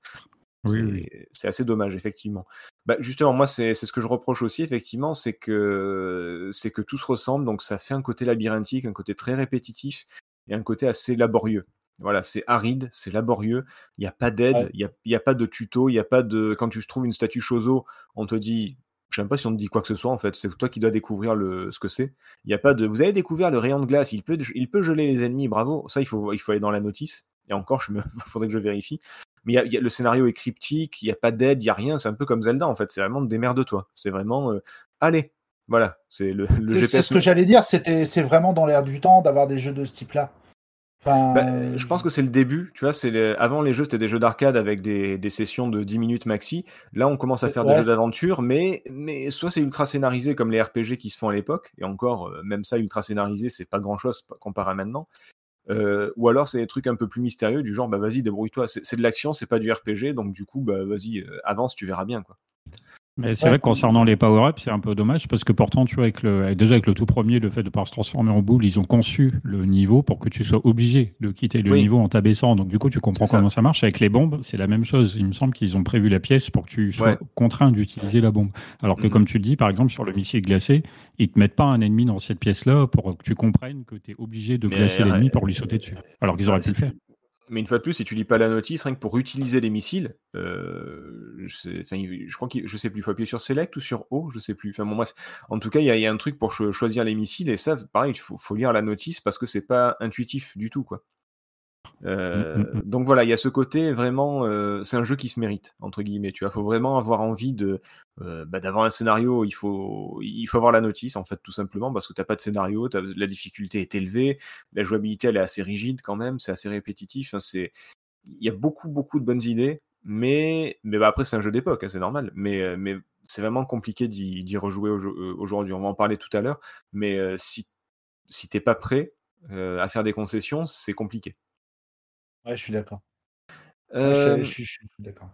Oui, c'est oui. c'est assez dommage, effectivement. Bah, justement, moi, c'est c'est ce que je reproche aussi, effectivement, c'est que, c'est que tout se ressemble, donc ça fait un côté labyrinthique, un côté très répétitif et un côté assez laborieux. Voilà, c'est aride, c'est laborieux, il n'y a pas d'aide, Ouais. il n'y a, il y a pas de tuto, il n'y a pas de. Quand tu trouves une statue Chozo, on te dit. Je sais même pas si on te dit quoi que ce soit en fait, c'est toi qui dois découvrir le, ce que c'est. Il y a pas de. Vous avez découvert le rayon de glace, il peut, il peut geler les ennemis, bravo. Ça, il faut, il faut aller dans la notice. Et encore, je me, faudrait que je vérifie. Mais il y a- il y a- le scénario est cryptique, il n'y a pas d'aide, il n'y a rien. C'est un peu comme Zelda en fait. C'est vraiment démerde-toi. C'est vraiment. euh, allez, voilà. C'est le, le C'est- ce que j'allais dire, c'était c'est vraiment dans l'air du temps d'avoir des jeux de ce type-là. Enfin, Bah, je pense que c'est le début, tu vois, c'est les- avant les jeux c'était des jeux d'arcade avec des, des sessions de 10 minutes maxi. Là on commence à faire des jeux d'aventure, mais, mais soit c'est ultra scénarisé comme les RPG qui se font à l'époque, et encore, euh, même ça ultra scénarisé, c'est pas grand chose comparé à maintenant. Euh, ou alors c'est des trucs un peu plus mystérieux, du genre bah vas-y débrouille-toi, c'est c'est de l'action, c'est pas du RPG, donc du coup bah vas-y euh, avance, tu verras bien quoi. Mais c'est Ouais. vrai que concernant les power-ups, c'est un peu dommage parce que pourtant, tu vois, avec le, déjà avec le tout premier, le fait de pouvoir se transformer en boule, ils ont conçu le niveau pour que tu sois obligé de quitter le Oui. niveau en t'abaissant. Donc, du coup, tu comprends ça. comment ça marche. Avec les bombes, c'est la même chose. Il me semble qu'ils ont prévu la pièce pour que tu sois Ouais. contraint d'utiliser la bombe. Alors que, Mhm. comme tu le dis, par exemple, sur le missile glacé, ils te mettent pas un ennemi dans cette pièce-là pour que tu comprennes que tu es obligé de Mais, glacer euh, l'ennemi pour lui sauter dessus. Alors qu'ils auraient pu le faire. Mais une fois de plus, si tu lis pas la notice, rien que pour utiliser les missiles, euh, je, sais, crois qu'il, je sais plus, il faut appuyer sur Select ou sur O, je sais plus. Enfin bon bref, en tout cas, il y, a- un truc pour cho- choisir les missiles et ça, pareil, il faut, faut lire la notice parce que c'est pas intuitif du tout quoi. Euh, Mm, mm, mm. Donc voilà, il y a ce côté vraiment, euh, c'est un jeu qui se mérite entre guillemets. Tu vois, faut vraiment avoir envie de, euh, bah, d'avoir un scénario. Il faut, il faut avoir la notice en fait tout simplement parce que t'as pas de scénario, la difficulté est élevée, la jouabilité elle est assez rigide quand même, c'est assez répétitif. C'est, il y a beaucoup beaucoup de bonnes idées, mais mais bah, après c'est un jeu d'époque, hein, c'est normal. Mais mais c'est vraiment compliqué d'y, rejouer au- aujourd'hui. On va en parler tout à l'heure, mais si si t'es pas prêt à faire des concessions, c'est compliqué. Ouais, je suis d'accord. Ouais, Euh, je, je suis- je suis d'accord.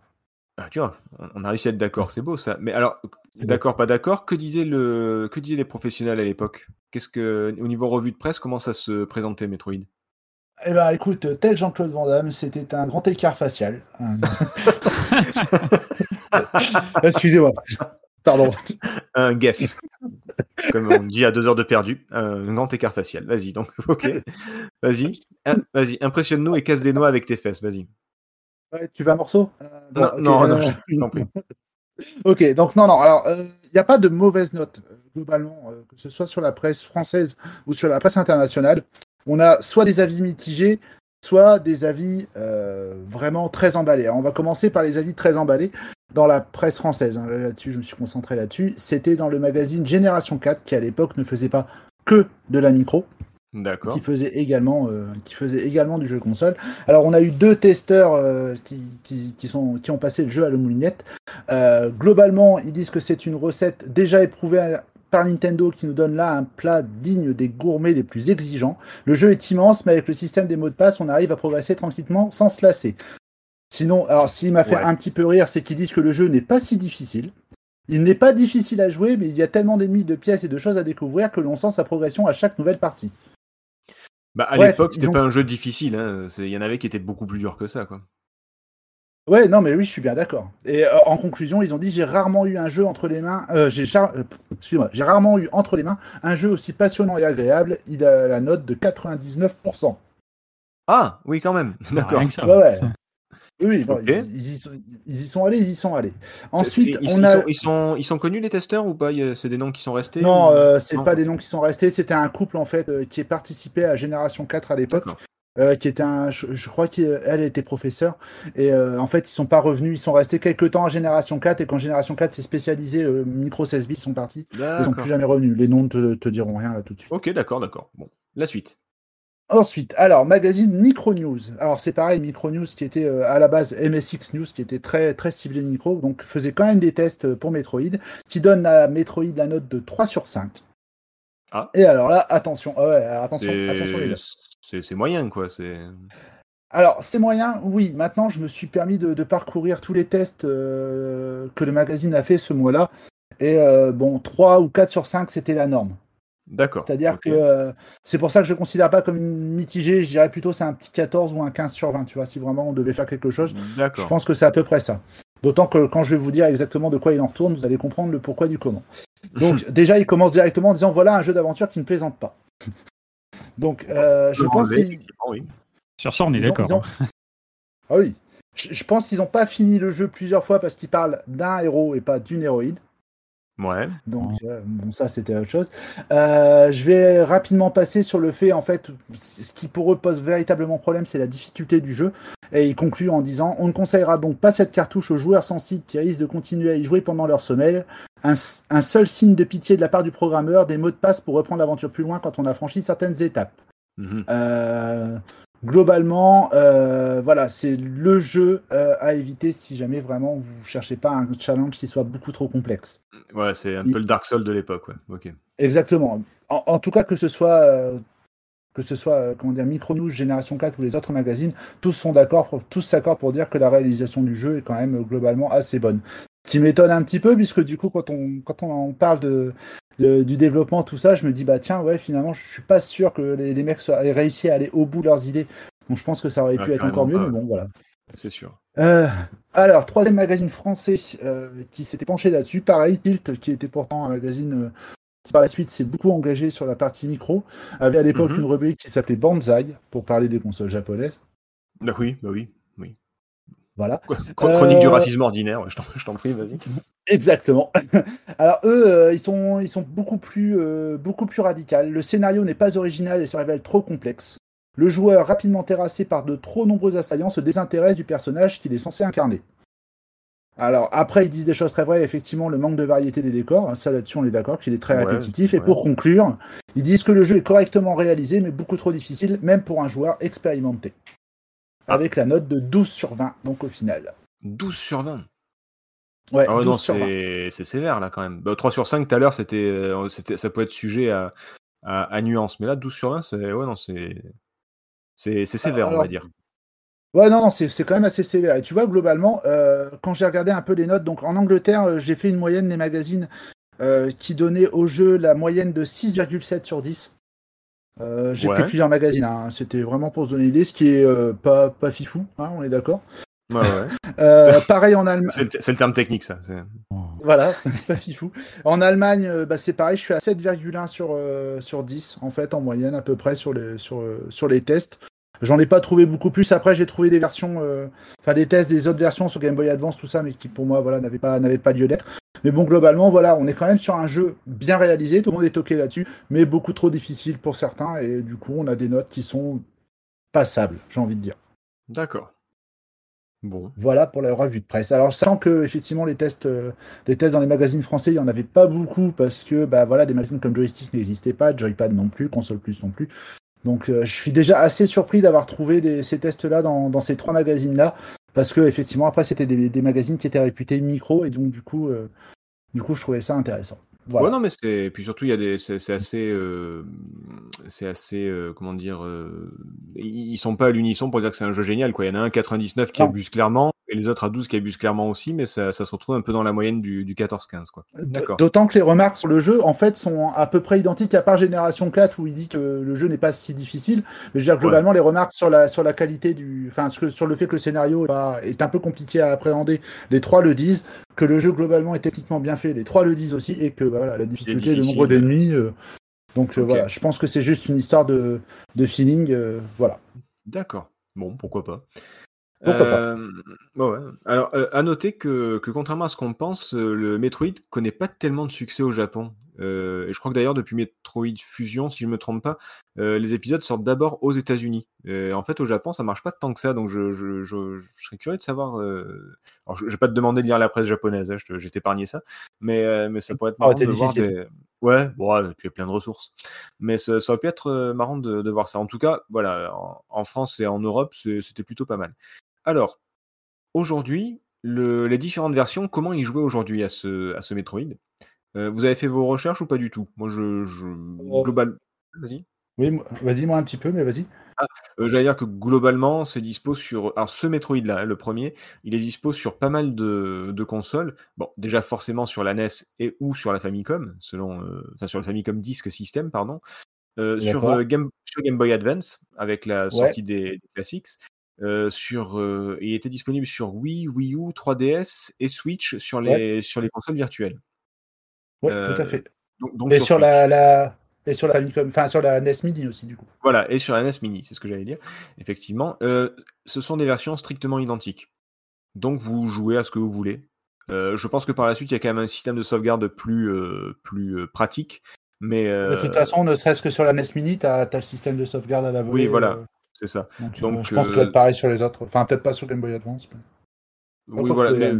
Ah, tu vois, on- a réussi à être d'accord, c'est beau ça. Mais alors, d'accord, pas d'accord, que disaient le, que disaient les professionnels à l'époque? Qu'est-ce que, au niveau revue de presse, comment ça se présentait Metroid? Eh ben, écoute, tel Jean-Claude Van Damme, c'était un grand écart facial. Un- Excusez-moi. Pardon. Un gaf, comme on dit à deux heures de perdu, un grand écart facial. Vas-y, donc, ok, vas-y, vas-y, impressionne-nous et casse des noix avec tes fesses, vas-y. Ouais, tu veux un morceau? Euh, bon, non, non, euh, non, je je t'en prie. Ok, donc non, non, alors il n'y a pas de mauvaise note euh, globalement, euh, que ce soit sur la presse française ou sur la presse internationale. On a soit des avis mitigés, soit des avis euh, vraiment très emballés. Alors, on va commencer par les avis très emballés dans la presse française. hein. Là-dessus, je me suis concentré là-dessus. C'était dans le magazine Génération 4 qui à l'époque ne faisait pas que de la micro D'accord. qui faisait également euh, qui faisait également du jeu console. Alors on a eu deux testeurs euh, qui, qui, qui sont qui ont passé le jeu à la moulinette. Globalement, ils disent que c'est une recette déjà éprouvée à- par Nintendo qui nous donne là un plat digne des gourmets les plus exigeants. Le jeu est immense, mais avec le système des mots de passe, on arrive à progresser tranquillement sans se lasser. Sinon, alors ce qui m'a fait Ouais. un petit peu rire, c'est qu'ils disent que le jeu n'est pas si difficile. Il n'est pas difficile à jouer, mais il y a tellement d'ennemis, de pièces et de choses à découvrir que l'on sent sa progression à chaque nouvelle partie. Bah, à l'époque, c'était ont- pas un jeu difficile. hein. Il y en avait qui étaient beaucoup plus durs que ça, quoi. Ouais, non, mais oui, je suis bien d'accord. Et euh, en conclusion, ils ont dit j'ai rarement eu un jeu entre les mains. euh, j'ai char- euh, j'ai rarement eu entre les mains un jeu aussi passionnant et agréable. Il a la note de 99%. Ah, oui, quand même. D'accord. Ouais, ouais. Oui, ils, ils y sont, ils y sont allés, ils y sont allés. Ensuite, ils, on ils a. sont, ils, sont, ils sont connus les testeurs ou pas? C'est des noms qui sont restés Non, ou- euh, c'est pas des noms qui sont restés. C'était un couple en fait euh, qui est participé à Génération 4 à l'époque. Euh, qui était un, je, je crois qu'elle était professeure et euh, en fait ils sont pas revenus, ils sont restés quelques temps à Génération 4 et quand Génération 4 s'est spécialisé euh, micro 16 bits ils sont partis, ils sont plus jamais revenus. Les noms te, te diront rien là tout de suite. Ok, d'accord, d'accord. Bon, la suite. Ensuite, alors magazine Micro News. Alors c'est pareil, Micro News qui était euh, à la base MSX News qui était très très ciblé micro, donc faisait quand même des tests pour Metroid, qui donne à Metroid la note de 3 sur 5. Ah. Et alors là, attention, ah ouais, attention, attention les notes. C'est moyen, quoi. C'est. Alors, c'est moyen, oui. Maintenant, je me suis permis de, de parcourir tous les tests euh, que le magazine a fait ce mois-là. Et euh, bon, 3 ou 4 sur 5, c'était la norme. D'accord. C'est-à-dire que euh, c'est pour ça que je ne considère pas comme une mitigée. Je dirais plutôt c'est un petit 14 ou un 15 sur 20. Tu vois, si vraiment on devait faire quelque chose, je pense que c'est à peu près ça. D'autant que quand je vais vous dire exactement de quoi il en retourne, vous allez comprendre le pourquoi du comment. Donc, déjà, il commence directement en disant voilà un jeu d'aventure qui ne plaisante pas. Donc, euh, je pense enlever, qu'il effectivement, oui. Sur ça, on est d'accord. ont- hein. Ah oui. Je, je pense qu'ils n'ont pas fini le jeu plusieurs fois parce qu'ils parlent d'un héros et pas d'une héroïne. Ouais. Donc, euh, bon, ça, c'était autre chose. Euh, je vais rapidement passer sur le fait, en fait, ce qui pour eux pose véritablement problème, c'est la difficulté du jeu. Et il conclut en disant On ne conseillera donc pas cette cartouche aux joueurs sensibles qui risquent de continuer à y jouer pendant leur sommeil. Un seul signe de pitié de la part du programmeur, des mots de passe pour reprendre l'aventure plus loin quand on a franchi certaines étapes. Mhm. Euh, globalement, euh, voilà, c'est le jeu euh, à éviter si jamais vraiment vous cherchez pas un challenge qui soit beaucoup trop complexe. Ouais, c'est un peu le Dark Souls de l'époque, ouais. Ok. Exactement. En, en tout cas, que ce soit euh, que ce soit euh, comment dire Micro News, Génération 4 ou les autres magazines, tous sont d'accord, tous s'accordent pour dire que la réalisation du jeu est quand même globalement assez bonne. Qui m'étonne un petit peu, puisque du coup, quand on quand on parle de, de- du développement, tout ça, je me dis bah tiens, ouais, finalement, je suis pas sûr que les, les mecs soient- aient réussi à aller au bout de leurs idées. Donc je pense que ça aurait Ah, pu être encore mieux, mais bon, voilà. C'est sûr. Euh, alors, troisième magazine français euh, qui s'était penché là-dessus, pareil, Tilt, qui était pourtant un magazine euh, qui par la suite s'est beaucoup engagé sur la partie micro, avait à l'époque Mhm. une rubrique qui s'appelait Banzai, pour parler des consoles japonaises. Bah oui, bah oui. Voilà. Chro- Chronique du Euh, racisme ordinaire, je t'en- prie, vas-y. Exactement. Alors eux, euh, ils sont, ils sont beaucoup plus, euh, beaucoup plus radicaux. Le scénario n'est pas original et se révèle trop complexe. Le joueur, rapidement terrassé par de trop nombreux assaillants, se désintéresse du personnage qu'il est censé incarner. Alors après, ils disent des choses très vraies. Effectivement, le manque de variété des décors, hein, ça là-dessus, on est d'accord, qu'il est très Ouais, répétitif. Et pour conclure, ils disent que le jeu est correctement réalisé, mais beaucoup trop difficile, même pour un joueur expérimenté. Ah. Avec la note de 12 sur 20, donc au final. 12 sur 20. Ouais, Ah ouais, 12 non, sur 20. c'est c'est sévère là quand même. Bah, 3 sur 5 tout à l'heure, c'était, euh, c'était, ça peut être sujet à, à, à nuance. Mais là, 12 sur 20, c'est, ouais, non, c'est, c'est, c'est sévère, on va dire. Ouais, non, non, c'est c'est quand même assez sévère. Et tu vois, globalement, euh, quand j'ai regardé un peu les notes, donc en Angleterre, euh, j'ai fait une moyenne des magazines euh, qui donnaient au jeu la moyenne de 6,7 sur 10. Euh, j'ai Ouais. pris plusieurs magazines, hein. c'était vraiment pour se donner une idée, ce qui est euh, pas, pas fifou, hein, on est d'accord. Ouais, ouais. Euh, pareil en Allemagne. c'est, le, terme technique, ça. c'est- Voilà, pas fifou. En Allemagne, bah, c'est pareil, je suis à 7,1 sur, euh, sur 10, en fait, en moyenne, à peu près, sur les, sur, sur les tests. J'en ai pas trouvé beaucoup plus. Après, j'ai trouvé des versions, euh, enfin, des tests des autres versions sur Game Boy Advance, tout ça, mais qui, pour moi, voilà, n'avaient pas, n'avaient pas lieu d'être. Mais bon, globalement, voilà, on est quand même sur un jeu bien réalisé, tout le monde est toqué là-dessus, mais beaucoup trop difficile pour certains, et du coup, on a des notes qui sont passables, j'ai envie de dire. D'accord. Bon. Voilà pour la revue de presse. Alors sachant que effectivement les tests, euh, les tests dans les magazines français, il y en avait pas beaucoup parce que bah voilà des magazines comme Joystick n'existaient pas, Joypad non plus, Console Plus non plus. Donc euh, je suis déjà assez surpris d'avoir trouvé des- ces tests-là dans, dans ces trois magazines-là parce que effectivement après c'était des, des magazines qui étaient réputés micro et donc du coup euh, du coup je trouvais ça intéressant. Voilà. Ouais, non, mais c'est. Et puis surtout, il y a des. C'est, assez. euh, C'est assez. euh, comment dire. euh, Ils sont pas à l'unisson pour dire que c'est un jeu génial, quoi. Il y en a un 99 qui abuse clairement, et les autres à 12 qui abusent clairement aussi, mais ça, ça se retrouve un peu dans la moyenne du, du 14-15. quoi. D'accord. D'autant que les remarques sur le jeu, en fait, sont à peu près identiques à part Génération 4 où il dit que le jeu n'est pas si difficile. Mais je veux dire, globalement, les remarques sur la, sur la qualité du. Enfin, sur le fait que le scénario est pas- est un peu compliqué à appréhender, les trois le disent. Que le jeu, globalement, est techniquement bien fait, les trois le disent aussi. Et que bah, voilà, la difficulté, le nombre d'ennemis. euh, donc euh, voilà, je pense que c'est juste une histoire de, de feeling. euh, voilà. D'accord. Bon, pourquoi pas. Euh, ouais. Alors, euh, à noter que, que contrairement à ce qu'on pense, euh, le Metroid connaît pas tellement de succès au Japon. Euh, et je crois que d'ailleurs, depuis Metroid Fusion, si je me trompe pas, les épisodes sortent d'abord aux États-Unis. En fait, au Japon, ça marche pas tant que ça. Donc, je, je, je, je serais curieux de savoir. Alors, je, vais pas te demander de lire la presse japonaise, hein, je vais t'épargner ça. Mais, mais ça pourrait être Ah, marrant de voir des. Ouais, bon, tu as plein de ressources. Mais ça, ça aurait pu être marrant de, de voir ça. En tout cas, voilà, en, en France et en Europe, c'était plutôt pas mal. Alors, aujourd'hui, le- les différentes versions, comment y jouer aujourd'hui à ce, à ce Metroid Euh, Vous avez fait vos recherches ou pas du tout? Moi, je. je global... Vas-y. Oui, vas-y, moi un petit peu, mais vas-y. Euh, J'allais dire que globalement, c'est dispo sur. Alors, ce Metroid-là, le premier, il est dispo sur pas mal de, de consoles. Bon, déjà forcément sur la NES et ou sur la Famicom, selon. euh, Enfin, sur le Famicom Disk System, pardon. Euh, sur, euh, Game, sur Game Boy Advance, avec la sortie des, des classiques. Euh, sur, euh, il était disponible sur Wii, Wii U, 3DS et Switch sur les, sur les consoles virtuelles. Euh, tout à fait. Donc, donc Et sur la, la et sur la enfin sur la NES Mini aussi du coup. Voilà, et sur la NES Mini, c'est ce que j'allais dire. Effectivement, Euh, ce sont des versions strictement identiques. Donc vous jouez à ce que vous voulez. Euh, je pense que par la suite, il y a quand même un système de sauvegarde plus, euh, plus euh, pratique. Mais De toute euh, façon, ne serait-ce que sur la NES Mini, tu as, le système de sauvegarde à la volée. oui, voilà, euh, c'est ça. donc, euh, Donc, je pense que ça euh, va être pareil sur les autres. Enfin, peut-être pas sur Game Boy Advance. mais- Oui, voilà.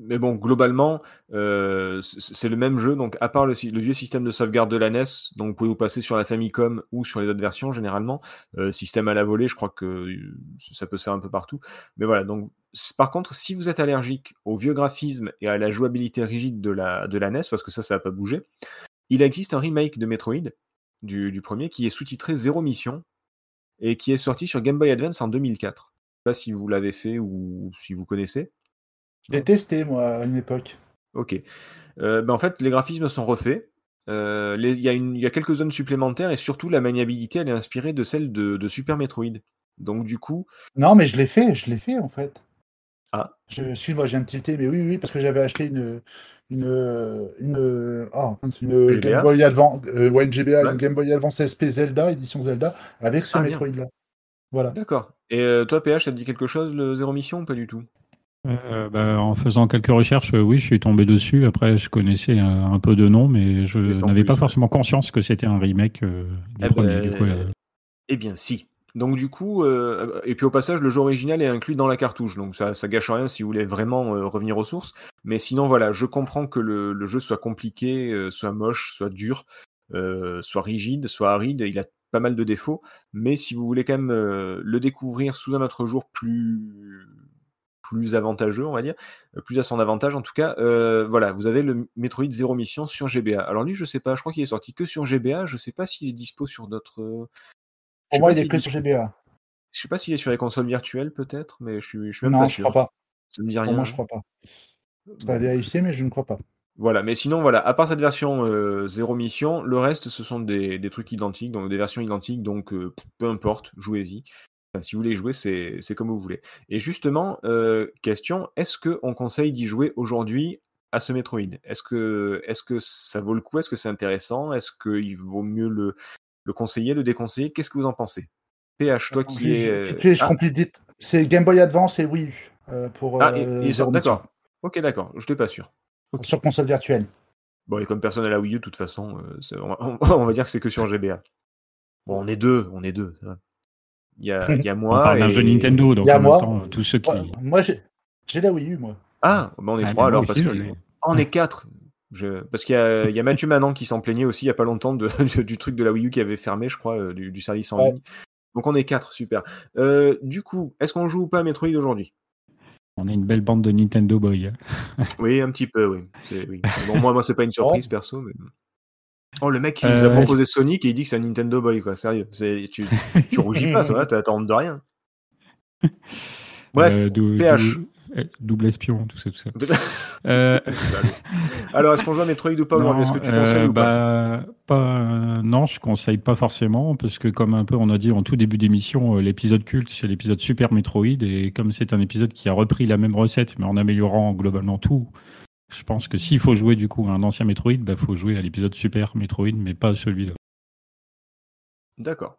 Mais, bon, globalement, euh, c'est le même jeu. Donc, à part le, vieux système de sauvegarde de la NES, donc vous pouvez vous passer sur la Famicom ou sur les autres versions généralement. Euh, système à la volée, je crois que euh, ça peut se faire un peu partout. Mais voilà. Donc, par contre, si vous êtes allergique au vieux graphisme et à la jouabilité rigide de la, de la NES, parce que ça, ça n'a pas bougé, il existe un remake de Metroid du, du premier qui est sous-titré Zéro Mission et qui est sorti sur Game Boy Advance en 2004. Je sais pas si vous l'avez fait ou si vous connaissez. Je l'ai testé, moi, à une époque. Ok. Euh, ben en fait, les graphismes sont refaits. Euh, Il y, a y quelques zones supplémentaires et surtout la maniabilité, elle est inspirée de celle de, de Super Metroid. Donc du coup, Non, mais je l'ai fait, je l'ai fait en fait. Ah. Je, excuse-moi, viens de tilter, mais oui, oui, parce que j'avais acheté une. Une, une, oh, mince, une GBA? Game Boy Advance, euh, ouais, une GBA, Ouais. une Game Boy Advance SP Zelda, édition Zelda, avec ce Ah, bien. Metroid là. Voilà. d'accord. Et euh, toi, PH, ça te dit quelque chose, le Zéro Mission ou pas du tout? Euh, bah, en faisant quelques recherches, euh, oui, je suis tombé dessus. Après, je connaissais un, un peu de nom, mais je n'avais pas forcément conscience que c'était un remake euh, du Eh premier. ben, du coup, euh, Eh bien, si. Donc du coup, euh, et puis au passage, le jeu original est inclus dans la cartouche, donc ça, ça gâche rien si vous voulez vraiment euh, revenir aux sources. Mais sinon, voilà, je comprends que le, jeu soit compliqué, euh, soit moche, soit dur, soit rigide, soit aride. Il a pas mal de défauts, mais si vous voulez quand même le découvrir sous un autre jour plus plus avantageux, on va dire, plus à son avantage en tout cas. voilà, vous avez le Metroid Zero Mission sur GBA. Alors lui, je sais pas, je crois qu'il est sorti que sur GBA. Je sais pas s'il est dispo sur d'autres. Je Pour moi, il est que sur GBA. je sais pas s'il est sur les consoles virtuelles peut-être, mais je suis, je suis même Non, pas je sûr. crois pas. Ça me dit rien. Pour moi, je crois pas. Pas Bon. vérifié, mais je ne crois pas. Voilà, mais sinon, voilà, à part cette version euh, zéro mission, le reste, ce sont des, des trucs identiques, donc des versions identiques, donc euh, peu importe, jouez-y. Enfin, si vous voulez y jouer, c'est comme vous voulez. Et justement, euh, question, est-ce qu'on conseille d'y jouer aujourd'hui à ce Metroid? Est-ce que, est que ça vaut le coup? Est-ce que c'est intéressant? Est-ce qu'il vaut mieux le, le conseiller, le déconseiller Qu'est-ce que vous en pensez? PH, toi qui Je- je- es... je Ah, complète vite. C'est Game Boy Advance et Wii U. euh, pour, ah, euh, d'accord. Ok, d'accord, je n'étais pas sûr. Sur console virtuelle. Bon, et comme personne à la Wii U, de toute façon, euh, on, va- on va dire que c'est que sur GBA. Bon, on est deux, on est deux. ça va. Il y a, il y a on moi. parle d'un jeu Nintendo, donc Il y a moi. tous ceux qui. Ouais, moi, j'ai j'ai la Wii U, moi. Ah, on est Ah, trois alors, parce que. Ah, on est quatre. Je... Parce qu'il y a, il y a Mathieu Manon qui s'en plaignait aussi il y a pas longtemps de- du truc de la Wii U qui avait fermé, je crois, euh, du, du service en Ouais. ligne. Donc on est quatre, super. Euh, du coup, est-ce qu'on joue ou pas à Metroid aujourd'hui? On est une belle bande de Nintendo Boy. Oui, un petit peu, oui. Oui. Bon, moi, moi c'est pas une surprise perso, mais. Oh, le mec qui nous a Euh, proposé Sonic et il dit que c'est un Nintendo Boy, quoi. Sérieux. Tu, tu rougis pas, toi, t'as honte de rien. Bref, Euh, PH. D'où- double espion, tout ça, tout ça. Euh, Alors, est-ce qu'on joue à Metroid ou pas aujourd'hui Est-ce que tu conseilles euh, ou pas, bah, pas Non, je conseille pas forcément, parce que comme un peu on a dit en tout début d'émission, euh, l'épisode culte, c'est l'épisode Super Metroid, et comme c'est un épisode qui a repris la même recette, mais en améliorant globalement tout, je pense que s'il faut jouer du coup à un ancien Metroid, il bah, faut jouer à l'épisode Super Metroid, mais pas celui-là. D'accord.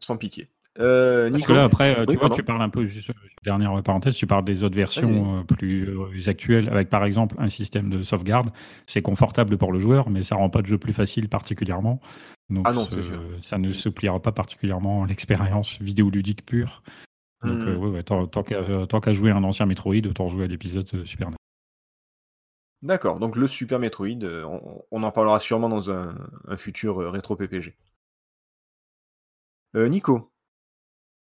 Sans pitié. Euh, Parce que là, après, euh, Oui, tu vois, pardon. tu parles un peu, juste, euh, dernière parenthèse, tu parles des autres versions plus actuelles, avec par exemple un système de sauvegarde. C'est confortable pour le joueur, mais ça rend pas le jeu plus facile particulièrement. Donc, Ah non, c'est sûr. ça ne suppliera pas particulièrement l'expérience vidéoludique pure. Donc, Hmm. euh, ouais, ouais, tant, tant qu'à tant qu'à jouer à un ancien Metroid, autant jouer à l'épisode Super NES. D'accord, donc le Super Metroid, on, on en parlera sûrement dans un, un futur rétro PPG. Euh, Nico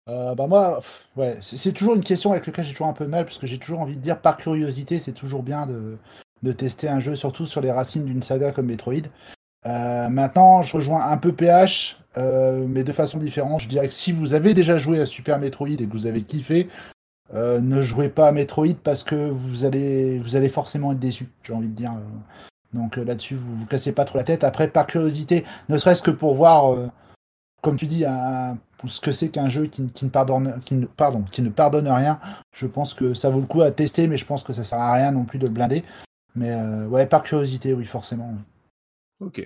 Euh, bah moi, ouais, c'est toujours une question avec laquelle j'ai toujours un peu de mal, parce que j'ai toujours envie de dire, par curiosité, c'est toujours bien de, de tester un jeu, surtout sur les racines d'une saga comme Metroid. Euh, maintenant, je rejoins un peu PH, euh, mais de façon différente. Je dirais que si vous avez déjà joué à Super Metroid et que vous avez kiffé, euh, ne jouez pas à Metroid parce que vous allez, vous allez forcément être déçu, j'ai envie de dire. euh. Donc euh, là-dessus, vous vous cassez pas trop la tête. Après, par curiosité, ne serait-ce que pour voir, comme tu dis, un- ce que c'est qu'un jeu qui, qui ne pardonne, qui ne, pardon, qui ne pardonne rien, je pense que ça vaut le coup à tester, mais je pense que ça sert à rien non plus de le blinder. Mais euh, ouais, par curiosité, oui, forcément. Ok.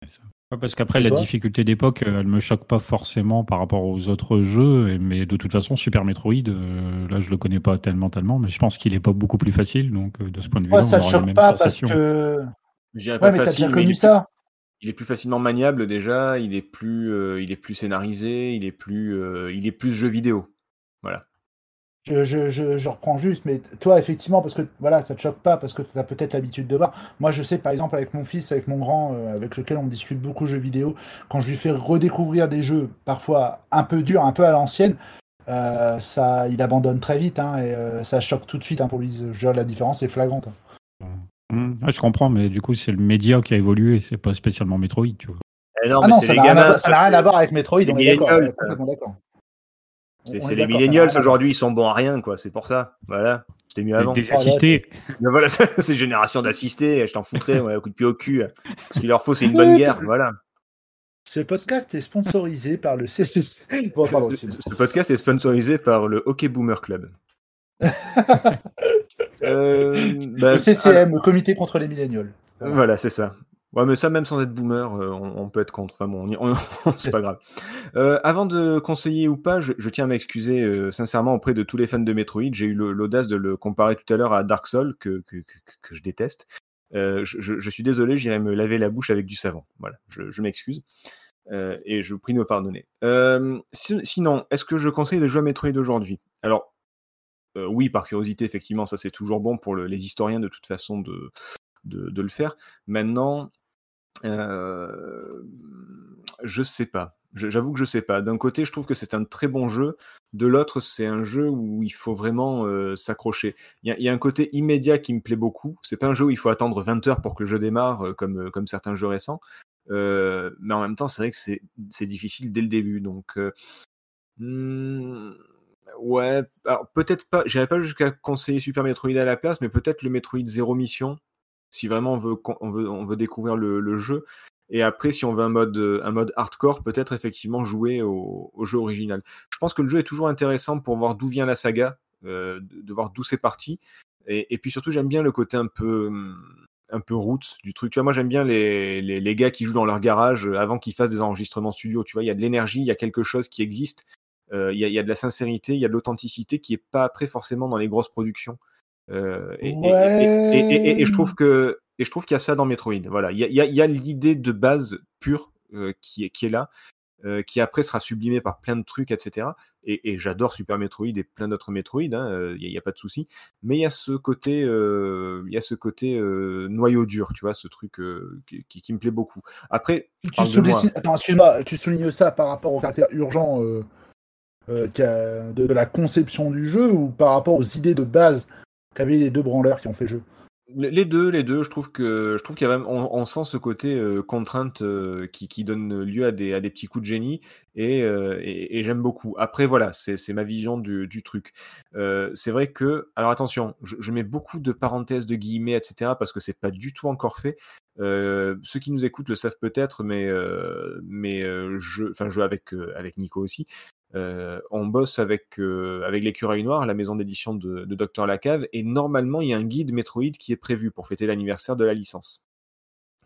Ouais, Parce qu'après, la difficulté d'époque, euh, elle me choque pas forcément par rapport aux autres jeux, mais de toute façon, Super Metroid, euh, là, je le connais pas tellement, tellement, mais je pense qu'il est pas beaucoup plus facile, donc euh, de ce point de vue-là, Ouais, on ça ne choque pas parce que. Dirais Ouais, pas mais t'as déjà connu ça. Il est plus facilement maniable déjà, il est plus, euh, il est plus scénarisé, il est plus, euh, il est plus jeu vidéo. Voilà. Je, reprends juste, mais toi, effectivement, parce que voilà, ça te choque pas, parce que tu as peut-être l'habitude de voir. Moi, je sais, par exemple, avec mon fils, avec mon grand, euh, avec lequel on discute beaucoup jeux vidéo, quand je lui fais redécouvrir des jeux parfois un peu durs, un peu à l'ancienne, ça, il abandonne très vite, hein, et ça choque tout de suite hein, pour lui. Dire, la différence est flagrante. hein. Ouais, je comprends, mais du coup, c'est le média qui a évolué, c'est pas spécialement Metroid, tu vois. Eh non, Ah mais non, c'est ça les n'a rien, à gamins, voir- ça n'a rien à voir avec Metroid, on est d'accord. C'est les millennials aujourd'hui, ils sont bons à rien, quoi. C'est pour ça. Voilà. C'était mieux avant. Des assistés. Mais voilà, c'est génération d'assistés. Je t'en foutrais, ouais, un coup de pied au cul. Ce qu'il leur faut, c'est une bonne guerre. Voilà. Ce podcast est sponsorisé par le CCC. Bon, pardon, excuse-moi. Ce podcast est sponsorisé par le Hockey Boomer Club. Euh, bah, le CCM, le Comité contre les millénials. ah, voilà, c'est ça. Ouais, mais ça, même sans être boomer, euh, on, on peut être contre. Enfin bon, on on- c'est pas grave. Euh, avant de conseiller ou pas, je, je tiens à m'excuser euh, sincèrement auprès de tous les fans de Metroid. J'ai eu l'audace de le comparer tout à l'heure à Dark Souls, que, que, que, que je déteste. Je, suis désolé, j'irai me laver la bouche avec du savon. Voilà, je, je m'excuse. Et je vous prie de me pardonner. Si- sinon, est-ce que je conseille de jouer à Metroid aujourd'hui? Alors, euh, oui, par curiosité, effectivement, ça c'est toujours bon pour le- les historiens de toute façon de, le faire. Maintenant, euh, je sais pas. J'avoue que je sais pas. D'un côté, je trouve que c'est un très bon jeu. De l'autre, c'est un jeu où il faut vraiment euh, s'accrocher. Il y, a- un côté immédiat qui me plaît beaucoup. C'est pas un jeu où il faut attendre 20 heures pour que le jeu démarre, euh, comme, certains jeux récents. Mais en même temps, c'est vrai que c'est difficile dès le début. Donc, hmm, ouais, alors peut-être pas. J'irai pas jusqu'à conseiller Super Metroid à la place, mais peut-être le Metroid Zero Mission, si vraiment on veut, on veut, on veut découvrir le, jeu. Et après, si on veut un mode, un mode hardcore, peut-être effectivement jouer au, jeu original. Je pense que le jeu est toujours intéressant pour voir d'où vient la saga, euh, de, voir d'où c'est parti. Et, et puis surtout, j'aime bien le côté un peu, un peu roots du truc. Tu vois, moi, j'aime bien les, les, les gars qui jouent dans leur garage euh, avant qu'ils fassent des enregistrements studio. Tu vois, il y a de l'énergie, il y a quelque chose qui existe. Euh, Il y, a, il y a de la sincérité, il y a de l'authenticité qui est pas après forcément dans les grosses productions. Euh, et, je trouve que et je trouve qu'il y a ça dans Metroid. Voilà, il y a, l'idée de base pure euh, qui, est, qui est là, euh, qui après sera sublimée par plein de trucs, etc. Et, et j'adore Super Metroid et plein d'autres Metroid, hein, euh, il n'y a, pas de souci. Mais il y a ce côté, euh, y a ce côté euh, noyau dur, tu vois, ce truc euh, qui, me plaît beaucoup. Après, soulignes, attends, tu soulignes ça par rapport au caractère urgent euh, de, la conception du jeu ou par rapport aux idées de base qu'avaient les deux branleurs qui ont fait le jeu? Les deux, les deux. Je trouve que je trouve qu'il y a vraiment, on, sent ce côté euh, contrainte euh, qui, qui, donne lieu à des, à des petits coups de génie et, et, j'aime beaucoup. Après, voilà, c'est ma vision du, du truc. c'est vrai que, alors attention, je, mets beaucoup de parenthèses, de guillemets, etc. parce que c'est pas du tout encore fait. ceux qui nous écoutent le savent peut-être, mais mais je, enfin, je avec avec Nico aussi. Euh, on bosse avec, euh, avec l'écureuil noir, la maison d'édition de, Dr Lacave, et normalement il y a un guide Metroid qui est prévu pour fêter l'anniversaire de la licence.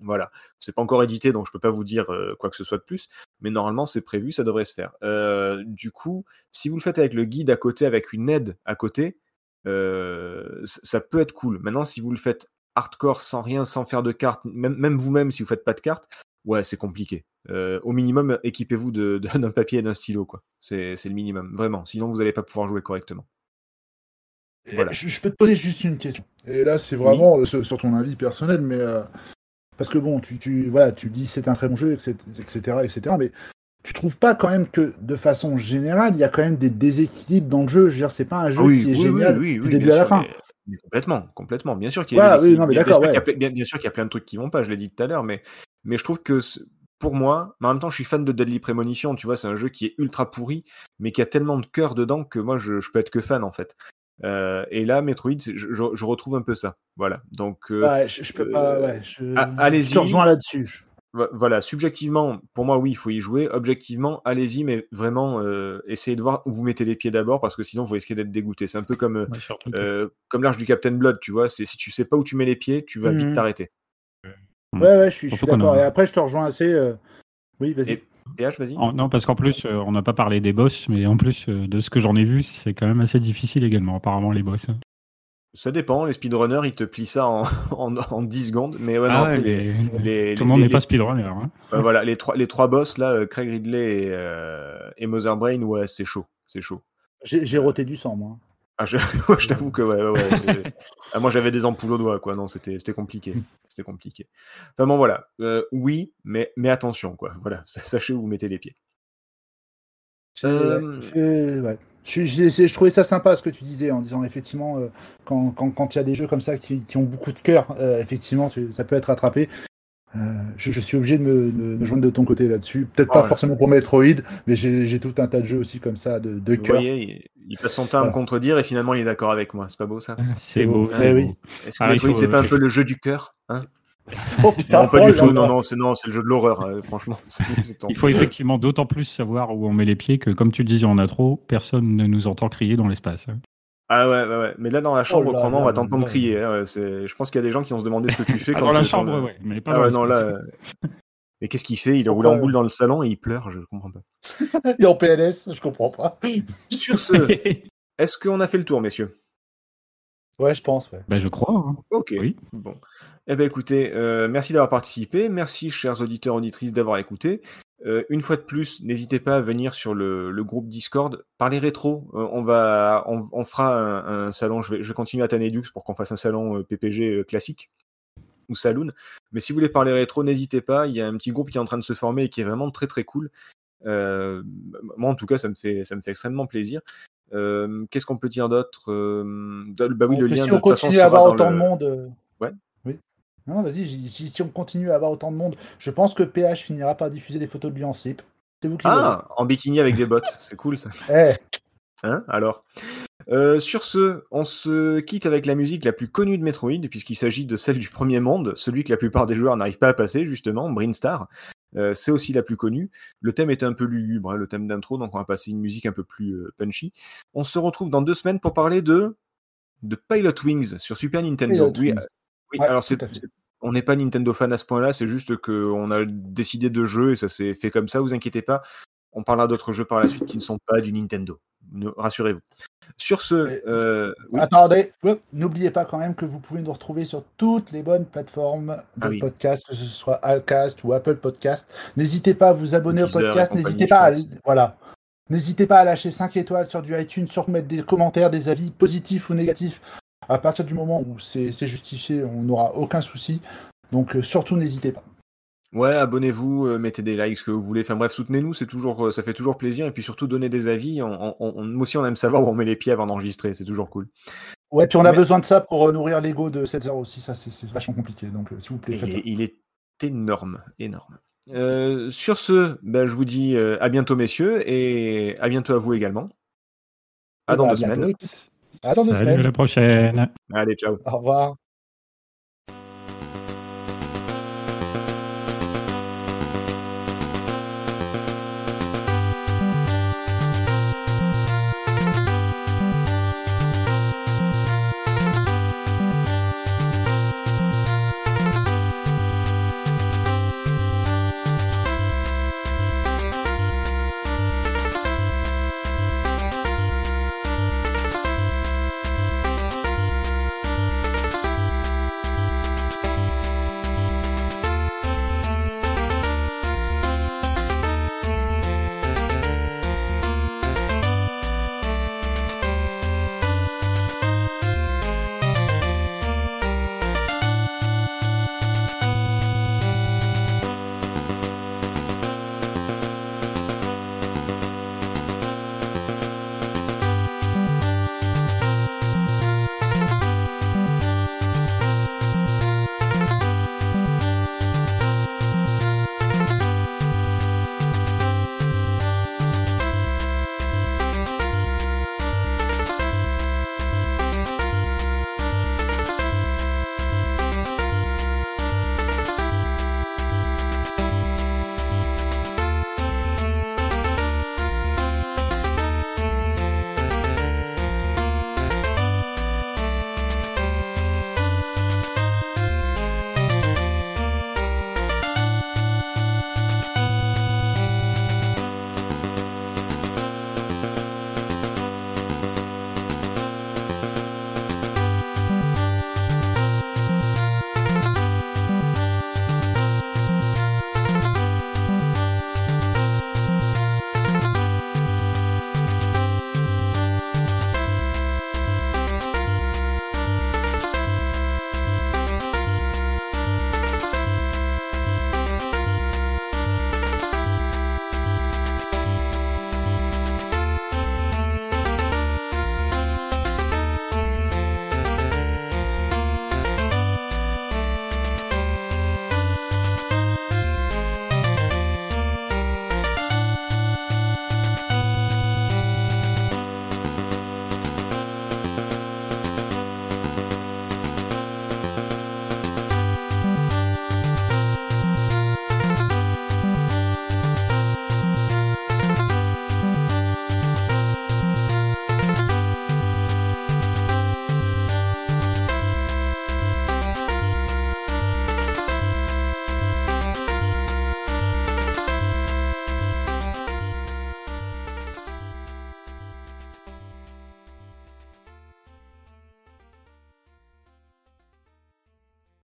Voilà, c'est pas encore édité donc je peux pas vous dire euh, quoi que ce soit de plus, mais normalement c'est prévu, ça devrait se faire. du coup, si vous le faites avec le guide à côté, avec une aide à côté, ça peut être cool. Maintenant, si vous le faites hardcore sans rien, sans faire de cartes, même vous-même si vous faites pas de cartes, ouais, c'est compliqué. Euh, au minimum, équipez-vous d'un papier et d'un stylo, quoi. C'est le minimum, vraiment. Sinon, vous n'allez pas pouvoir jouer correctement. Voilà. Je, peux te poser juste une question. Et là, c'est vraiment euh, sur, ton avis personnel, mais euh, parce que bon, tu, tu voilà, tu dis c'est un très bon jeu, etc., etc., Mais tu trouves pas quand même que de façon générale, il y a quand même des déséquilibres dans le jeu? Je veux dire, c'est pas un jeu qui est génial du début à la fin. complètement, complètement. Bien sûr qu'il y a, bien, sûr qu'il y a plein de trucs qui vont pas. Je l'ai dit tout à l'heure, mais mais je trouve que pour moi, mais en même temps, je suis fan de Deadly Premonition, tu vois, c'est un jeu qui est ultra pourri, mais qui a tellement de cœur dedans que moi, je, peux être que fan, en fait. Euh, et là, Metroid, je, retrouve un peu ça. Voilà. Donc, euh, ouais, je, peux pas. Ouais, allez-y. Je te rejoins là-dessus. Voilà, subjectivement, pour moi, oui, il faut y jouer. Objectivement, allez-y, mais vraiment, euh, essayez de voir où vous mettez les pieds d'abord, parce que sinon, vous risquez d'être dégoûté. C'est un peu comme, comme l'arche du Captain Blood, tu vois. Si tu sais pas où tu mets les pieds, tu vas vite mmh t'arrêter. Ouais, ouais, je suis, d'accord. Et après, je te rejoins assez. Euh, oui, vas-y. PH, vas-y. Non, parce qu'en plus, euh, on n'a pas parlé des boss, mais en plus euh, de ce que j'en ai vu, c'est quand même assez difficile également, apparemment, les boss. Ça dépend, les speedrunners, ils te plient ça en, en, 10 secondes, mais ouais, ah non, les, les, tout le monde n'est pas speedrunner. Hein. voilà, les trois, les trois boss, là, Craig Ridley et, et Mother Brain, ouais, c'est chaud, c'est chaud. J'ai roté du sang, moi. Ah, je, t'avoue que ouais, ouais, ah, moi j'avais des ampoules au doigt, quoi. Non, c'était compliqué. C'était compliqué. Enfin bon, voilà. Euh, oui, mais, mais attention, quoi. Voilà, sachez où vous mettez les pieds. Euh... Je, je, trouvais ça sympa ce que tu disais en disant effectivement euh, quand il quand, y a des jeux comme ça qui, qui ont beaucoup de cœur, euh, effectivement ça peut être attrapé. Je, suis obligé de me, joindre de ton côté là-dessus. Peut-être pas forcément pour Metroid, mais j'ai tout un tas de jeux aussi comme ça de, de cœur. Il passe son temps à me contredire et finalement il est d'accord avec moi. C'est pas beau ça? Ah, C'est beau. Eh oui. Est-ce que ah, c'est pas un peu le jeu du cœur hein? Oh putain, non, pas du tout. Non, non, c'est non, c'est le jeu de l'horreur. Hein, franchement, il faut effectivement d'autant plus savoir où on met les pieds que, comme tu le disais, on a trop. Personne ne nous entend crier dans l'espace. Hein. Ah ouais, ouais, ouais, mais là dans la chambre, oh on va t'entendre crier. Hein, je pense qu'il y a des gens qui vont se demander ce que tu fais. Ah, quand dans la chambre, ouais, mais pas ah, dans non, là, Mais qu'est-ce qu'il fait? Il est roulé en boule dans le salon et il pleure, je comprends pas. il est en PLS, je comprends pas. Sur ce, est-ce qu'on a fait le tour, messieurs? Ouais, je pense, ouais. Ben, je crois. Hein. Ok. Oui. Bon. Eh bien, écoutez, euh, merci d'avoir participé. Merci, chers auditeurs, auditrices, d'avoir écouté. Euh, une fois de plus, n'hésitez pas à venir sur le, groupe Discord. Parler rétro. Euh, on, va, on, fera un, salon. Je vais, je vais continuer à Tanedux pour qu'on fasse un salon PPG classique ou saloon. Mais si vous voulez parler rétro, n'hésitez pas. Il y a un petit groupe qui est en train de se former et qui est vraiment très très cool. moi, en tout cas, ça me fait, ça me fait extrêmement plaisir. Qu'est-ce qu'on peut dire d'autre Bah oui, le lien. Si on continue à avoir autant de monde. Ouais. Oui. Non, vas-y. Si on continue à avoir autant de monde, je pense que PH finira par diffuser des photos de lui en slip. C'est vous qui. Ah, en bikini avec des bottes, c'est cool ça. Eh. Hein Alors. sur ce, on se quitte avec la musique la plus connue de Metroid, puisqu'il s'agit de celle du premier monde, celui que la plupart des joueurs n'arrivent pas à passer, justement, Brinstar. Euh, c'est aussi la plus connue. Le thème est un peu lugubre, hein, le thème d'intro, donc on va passer une musique un peu plus euh, punchy. On se retrouve dans deux semaines pour parler de, de Pilot Wings sur Super Nintendo. oui, oui alors on n'est pas Nintendo fan à ce point-là, c'est juste qu'on a décidé de jeu et ça s'est fait comme ça, vous inquiétez pas. On parlera d'autres jeux par la suite qui ne sont pas du Nintendo. Rassurez-vous. Sur ce. Euh, attendez, n'oubliez pas quand même que vous pouvez nous retrouver sur toutes les bonnes plateformes de ah podcast, que ce soit Alcast ou Apple Podcast. N'hésitez pas à vous abonner au podcast, n'hésitez pas à, voilà. N'hésitez pas à lâcher 5 étoiles sur du iTunes, sur mettre des commentaires, des avis positifs ou négatifs. À partir du moment où c'est justifié, on n'aura aucun souci. Donc euh, surtout n'hésitez pas. Ouais, abonnez-vous, euh, mettez des likes, ce que vous voulez. Enfin bref, soutenez-nous, c'est toujours, euh, ça fait toujours plaisir. Et puis surtout, donnez des avis. On, on, aussi, on aime savoir où on met les pieds avant d'enregistrer. C'est toujours cool. Ouais, puis on a Mais- besoin de ça pour euh, nourrir l'ego de 7-0 aussi, ça c'est vachement compliqué, donc euh, s'il vous plaît, Il faites ça. est, il est énorme, énorme. Euh, sur ce, ben, je vous dis euh, à bientôt, messieurs, et à bientôt à vous également. À Eh dans ben, deux à bientôt. semaines. À dans deux Salut, semaines. à la prochaine. Allez, ciao. Au revoir.